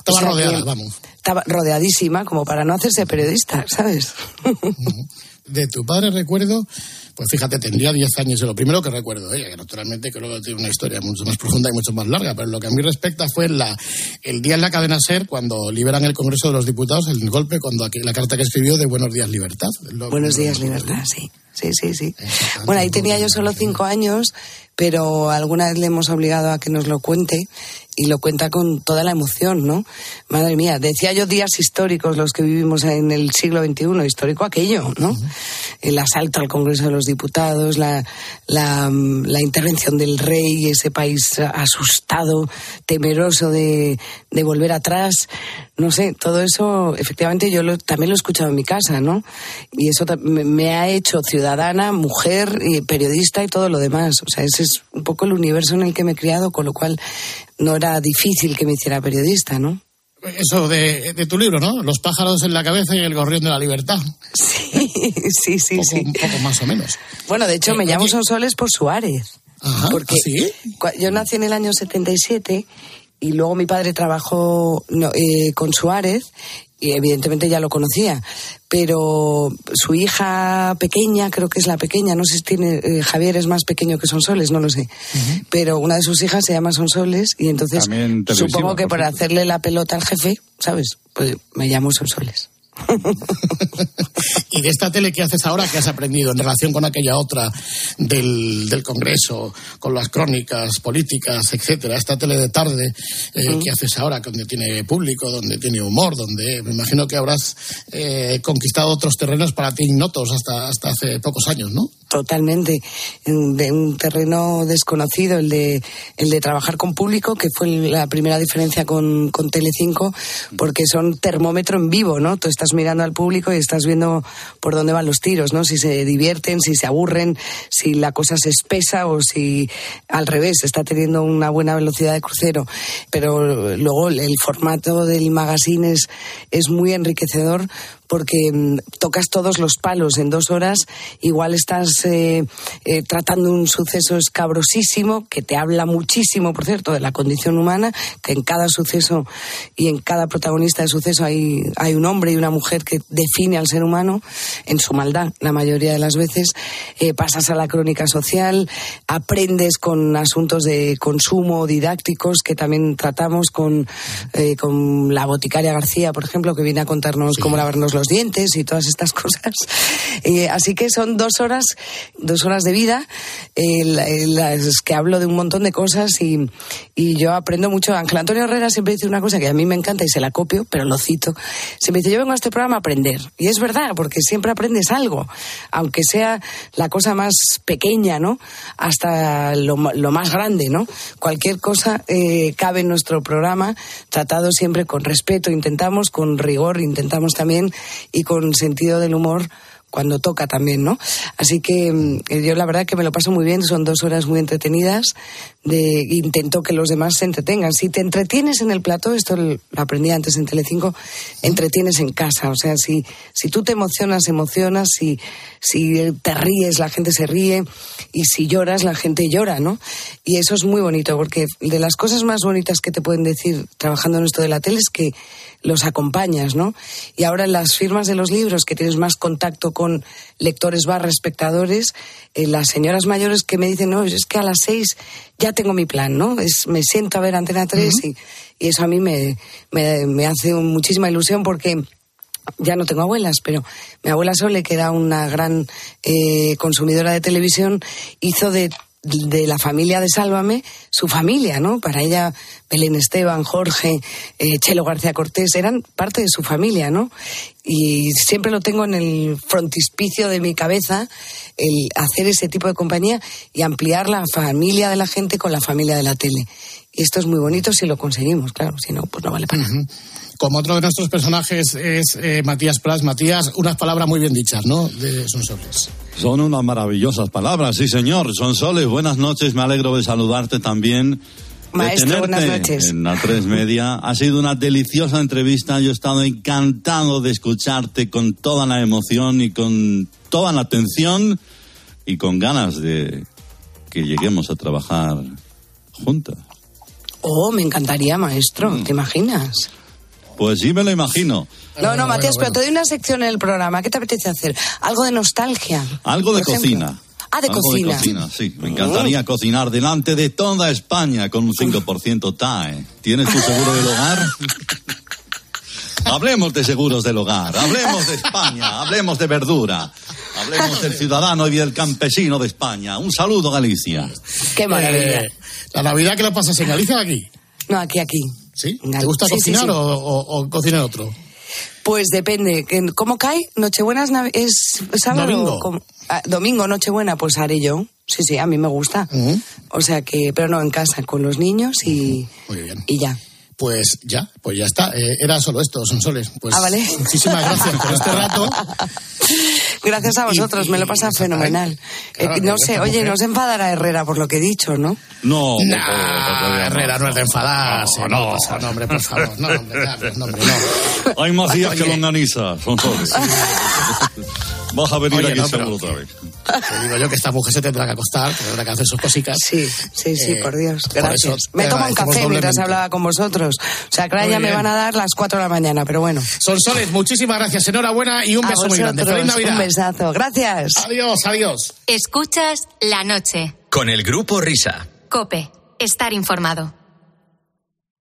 O sea rodeada, que vamos. Estaba rodeadísima, como para no hacerse periodista, ¿sabes? De tu padre recuerdo, pues fíjate, tendría 10 años, es lo primero que recuerdo, ella, que naturalmente creo que tiene una historia mucho más profunda y mucho más larga, pero lo que a mí respecta fue la, el día en la cadena SER, cuando liberan el Congreso de los Diputados, el golpe, cuando aquí, la carta que escribió de Buenos Días Libertad. Buenos días, libertad, sí. Sí, sí, sí. Bueno, ahí tenía yo solo cinco años, pero alguna vez le hemos obligado a que nos lo cuente y lo cuenta con toda la emoción, ¿no? Madre mía, decía yo días históricos los que vivimos en el siglo XXI, histórico aquello, ¿no? El asalto al Congreso de los Diputados, la, la, la intervención del rey, ese país asustado, temeroso de, de volver atrás, no sé, todo eso, efectivamente, yo lo- también lo he escuchado en mi casa, ¿no? Y eso me, me ha hecho ciudadana, mujer, y periodista y todo lo demás. O sea, ese es un poco el universo en el que me he criado, con lo cual no era difícil que me hiciera periodista, ¿no? Eso de, de tu libro, ¿no? Los pájaros en la cabeza y el gorrión de la libertad. Sí, sí, poco, sí. Un poco más o menos. Bueno, de hecho, me llamo Sonsoles por Suárez. Ajá, porque ¿ah, sí? yo nací en el año 77 y luego mi padre trabajó no, eh, con Suárez y evidentemente ya lo conocía. Pero su hija pequeña, creo que es la pequeña, no sé si tiene, eh, Javier es más pequeño que Sonsoles, no lo sé. Pero una de sus hijas se llama Sonsoles y entonces supongo que por por hacerle la pelota al jefe, ¿sabes? Pues me llamo Sonsoles. ¿Y de esta tele qué haces ahora? ¿Qué has aprendido en relación con aquella otra del, del Congreso, con las crónicas políticas, etcétera? Esta tele de tarde, eh, ¿qué haces ahora? Donde tiene público, donde tiene humor, donde me imagino que habrás eh, conquistado otros terrenos para ti ignotos hasta, hasta hace pocos años, ¿no? Totalmente. En- De un terreno desconocido, el de, el de trabajar con público, que fue la primera diferencia con, con Telecinco, porque son termómetro en vivo, ¿no? Tú estás mirando al público y estás viendo por dónde van los tiros, ¿no? Si se divierten, si se aburren, si la cosa se espesa o si al revés está teniendo una buena velocidad de crucero. Pero luego el, formato del magazine es, es muy enriquecedor porque mm, tocas todos los palos en dos horas, igual estás eh, eh, tratando un suceso escabrosísimo que te habla muchísimo, por cierto, de la condición humana, que en cada suceso y en cada protagonista de suceso hay, hay un hombre y una mujer que define al ser humano en su maldad, la mayoría de las veces. Eh, pasas a la crónica social, aprendes con asuntos de consumo didácticos que también tratamos con, eh, con la boticaria García, por ejemplo, que viene a contarnos cómo lavarnos los dientes y todas estas cosas. Eh, así que son dos horas, dos horas de vida, eh, la- eh, las que hablo de un montón de cosas y, y yo aprendo mucho. Ángel Antonio Herrera siempre dice una cosa que a mí me encanta y se la copio, pero lo cito. Siempre dice, yo vengo a este programa a aprender. Y es verdad, porque siempre aprendes algo, aunque sea la cosa más pequeña, ¿no? Hasta lo, lo más grande, ¿no? Cualquier cosa eh, cabe en nuestro programa, tratado siempre con respeto, intentamos, con rigor, intentamos también, y con sentido del humor cuando toca también, ¿no? Así que mm, yo la verdad que me lo paso muy bien, son dos horas muy entretenidas, de, intento que los demás se entretengan. Si te entretienes en el plató, esto lo aprendí antes en Telecinco, entretienes en casa, o sea, si, si tú te emocionas, emocionas, si, si te ríes, la gente se ríe, y si lloras, la gente llora, ¿no? Y eso es muy bonito, porque de las cosas más bonitas que te pueden decir trabajando en esto de la tele es que los acompañas, ¿no? Y ahora en las firmas de los libros, que tienes más contacto con lectores barra espectadores, eh, las señoras mayores que me dicen, no, es que a las seis ya tengo mi plan, ¿no? Es, me siento a ver Antena 3 y, y eso a mí me, me, me hace muchísima ilusión porque ya no tengo abuelas, pero mi abuela Sole, que era una gran eh, consumidora de televisión, hizo de, de la familia de Sálvame su familia, ¿no? Para ella, Belén Esteban, Jorge, eh, Chelo García Cortés, eran parte de su familia, ¿no? Y siempre lo tengo en el frontispicio de mi cabeza, el hacer ese tipo de compañía y ampliar la familia de la gente con la familia de la tele. Y esto es muy bonito si lo conseguimos, claro, si no, pues no vale para nada. Como otro de nuestros personajes es eh, Matías Prats. Matías, unas palabras muy bien dichas, ¿no? De Sonsoles. Son unas maravillosas palabras, sí señor. Son soles, buenas noches, me alegro de saludarte también. Maestro, buenas noches. En la 3 Media. Ha sido una deliciosa entrevista. Yo he estado encantado de escucharte con toda la emoción y con toda la atención y con ganas de que lleguemos a trabajar juntas. Oh, me encantaría, maestro. ¿Te imaginas? Pues sí me lo imagino. No, no, Matías, pero te doy una sección en el programa. ¿Qué te apetece hacer? ¿Algo de nostalgia? Algo de ejemplo? cocina. Ah, de Algo cocina. de cocina, sí. Me encantaría cocinar delante de toda España con un 5% TAE. ¿Tienes tu seguro del hogar? Hablemos de seguros del hogar, hablemos de España, hablemos de verdura, hablemos del ciudadano y del campesino de España. Un saludo, Galicia. Qué maravilla. Eh, ¿La Navidad que la pasas en Galicia aquí? No, aquí, aquí. ¿Sí? ¿Te gusta Sí, cocinar sí. O, o- o cocinar otro? Pues depende. ¿Cómo cae? ¿Nochebuena es, sábado? Domingo. ¿Cómo? Ah, domingo, Nochebuena, pues haré yo. Sí, sí, a mí me gusta. O sea que, pero no en casa, con los niños y, Muy bien. y ya. Pues ya, pues ya está. Eh, era solo esto, son soles. Pues Ah, vale. muchísimas gracias por este rato. Gracias a vosotros, me lo pasa fenomenal. Claro, Eh, no que sé, oye, mujer- no se enfadará Herrera por lo que he dicho, ¿no? No, por por favor, Herrera no es de enfadarse. No, No, no. pasa, no, hombre, por favor. No, hombre, ya, no, hombre, no. Hay más días que Oye. longaniza, son soles. Vas a venir Oye, aquí no, seguro otra vez. Te digo yo que esta mujer se tendrá que acostar, que tendrá que hacer sus cositas. Sí, sí, sí, Eh, por Dios. por Gracias. eso me tomo un café mientras hablaba con vosotros. O sea, que ahora ya me van a dar las 4 de la mañana, pero bueno. Son soles, muchísimas gracias. Enhorabuena y un A beso muy grande. Feliz Navidad. Un besazo. Gracias. Adiós, adiós. Escuchas la noche. Con el grupo Risa. Cope. Estar informado.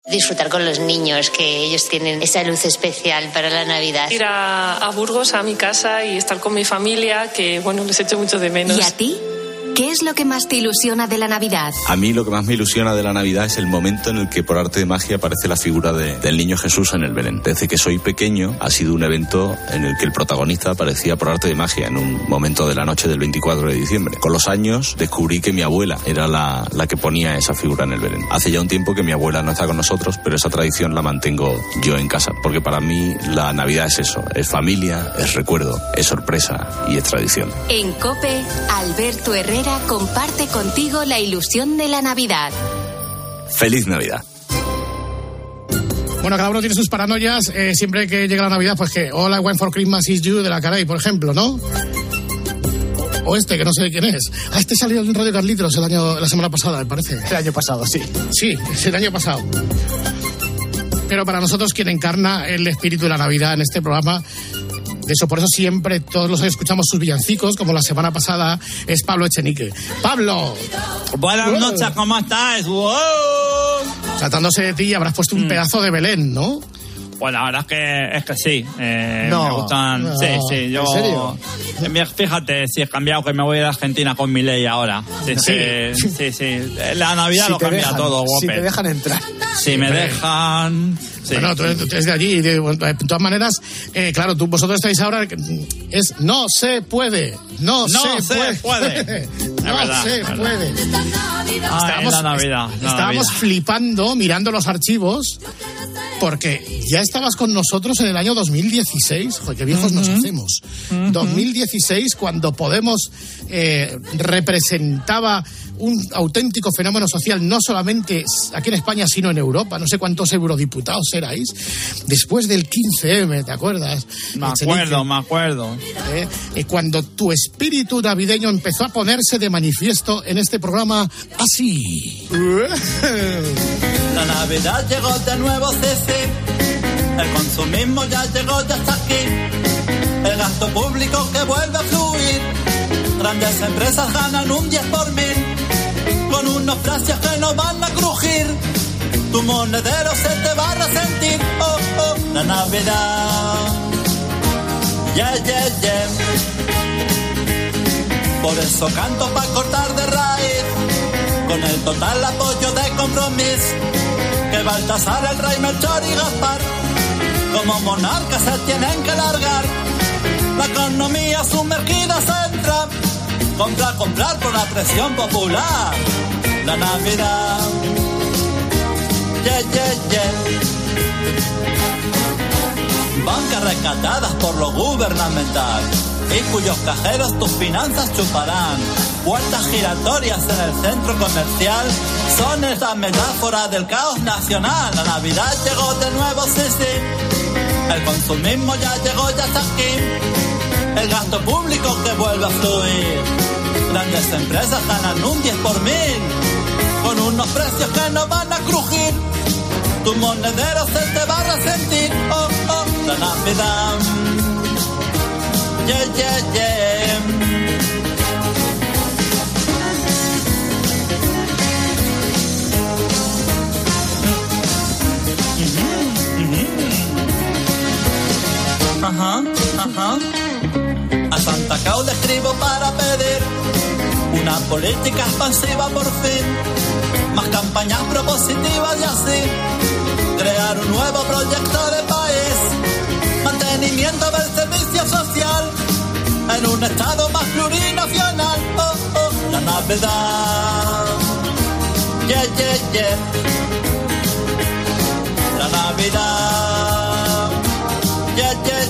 Disfrutar con los niños, que ellos tienen esa luz especial para la Navidad. Ir a, a Burgos, a mi casa y estar con mi familia, que bueno, les echo mucho de menos. ¿Y a ti? ¿Qué es lo que más te ilusiona de la Navidad? A mí lo que más me ilusiona de la Navidad es el momento en el que por arte de magia aparece la figura de- del niño Jesús en el Belén. Desde que soy pequeño ha sido un evento en el que el protagonista aparecía por arte de magia en un momento de la noche del 24 de diciembre. Con los años descubrí que mi abuela era la, la que ponía esa figura en el Belén. Hace ya un tiempo que mi abuela no está con nosotros, pero esa tradición la mantengo yo en casa, porque para mí la Navidad es eso, es familia, es recuerdo, es sorpresa y es tradición. En Cope, Alberto Herrera comparte contigo la ilusión de la Navidad. ¡Feliz Navidad! Bueno, cada uno tiene sus paranoias. eh, siempre que llega la Navidad, pues que I Want for Christmas is You de la Caray, por ejemplo, ¿no? O este, que no sé de quién es. Ah, este salió en Radio Carlitos el año, la semana pasada, me parece. El año pasado, sí. Sí, es el año pasado. Pero para nosotros, quien encarna el espíritu de la Navidad en este programa, de eso, por eso siempre, todos los años escuchamos sus villancicos, como la semana pasada, es Pablo Echenique. ¡Pablo! Buenas Wow. noches, ¿cómo estás? ¡Wow! Tratándose de ti, habrás puesto un pedazo de Belén, ¿no? Pues la verdad es que, es que sí. eh, No, me gustan. no, sí, sí, yo. ¿en serio? Fíjate, si he cambiado que me voy de Argentina con mi ley ahora. Sí, sí, Sí. sí. sí. La Navidad Si lo cambia dejan, todo, Si guape. te dejan entrar. Si me dejan. Sí. Bueno, tú, tú eres de allí. De, todas maneras, eh, claro, tú, vosotros estáis ahora. Es no se puede. No, No se, se puede. puede. no verdad, se puede. Ay, la Navidad. la estábamos Navidad. flipando mirando los archivos porque ya estabas con nosotros en el año 2016. Joder, qué viejos nos hacemos. 2016, cuando Podemos eh, representaba un auténtico fenómeno social, no solamente aquí en España, sino en Europa. No sé cuántos eurodiputados erais. Después del 15M, ¿te acuerdas? Me acuerdo, me acuerdo. ¿eh? Y cuando tu espíritu navideño empezó a ponerse de manifiesto en este programa así. La Navidad llegó de nuevo, sí. El consumismo ya llegó, ya está aquí. El gasto público que vuelve a fluir. Grandes empresas ganan un 10 por mil. Con unos precios que no van a crujir. Tu monedero se te va a resentir. Oh, oh, la Navidad. Yeah, yeah, yeah. Por eso canto para cortar de raíz con el total apoyo de compromiso que Baltasar, el rey Melchor y Gaspar como monarcas se tienen que largar. La economía sumergida se entra comprar, comprar por la presión popular. La Navidad. Yeah, yeah, yeah. Bancas rescatadas por lo gubernamental y cuyos cajeros tus finanzas chuparán. Puertas giratorias en el centro comercial son esa metáfora del caos nacional. La Navidad llegó de nuevo, sí, sí. El consumismo ya llegó, ya está aquí. El gasto público que vuelve a fluir. Grandes empresas ganan un 10 por mil. con unos precios que no van a crujir. Tu monedero se te va a resentir. Oh, oh, la Navidad. Yeah, yeah, yeah. Ajá. A Santa Claus le escribo para pedir una política expansiva por fin, más campañas propositivas y así crear un nuevo proyecto de país, mantenimiento del servicio social en un estado más plurinacional. Oh, oh, la Navidad, yeah, yeah, yeah. La Navidad.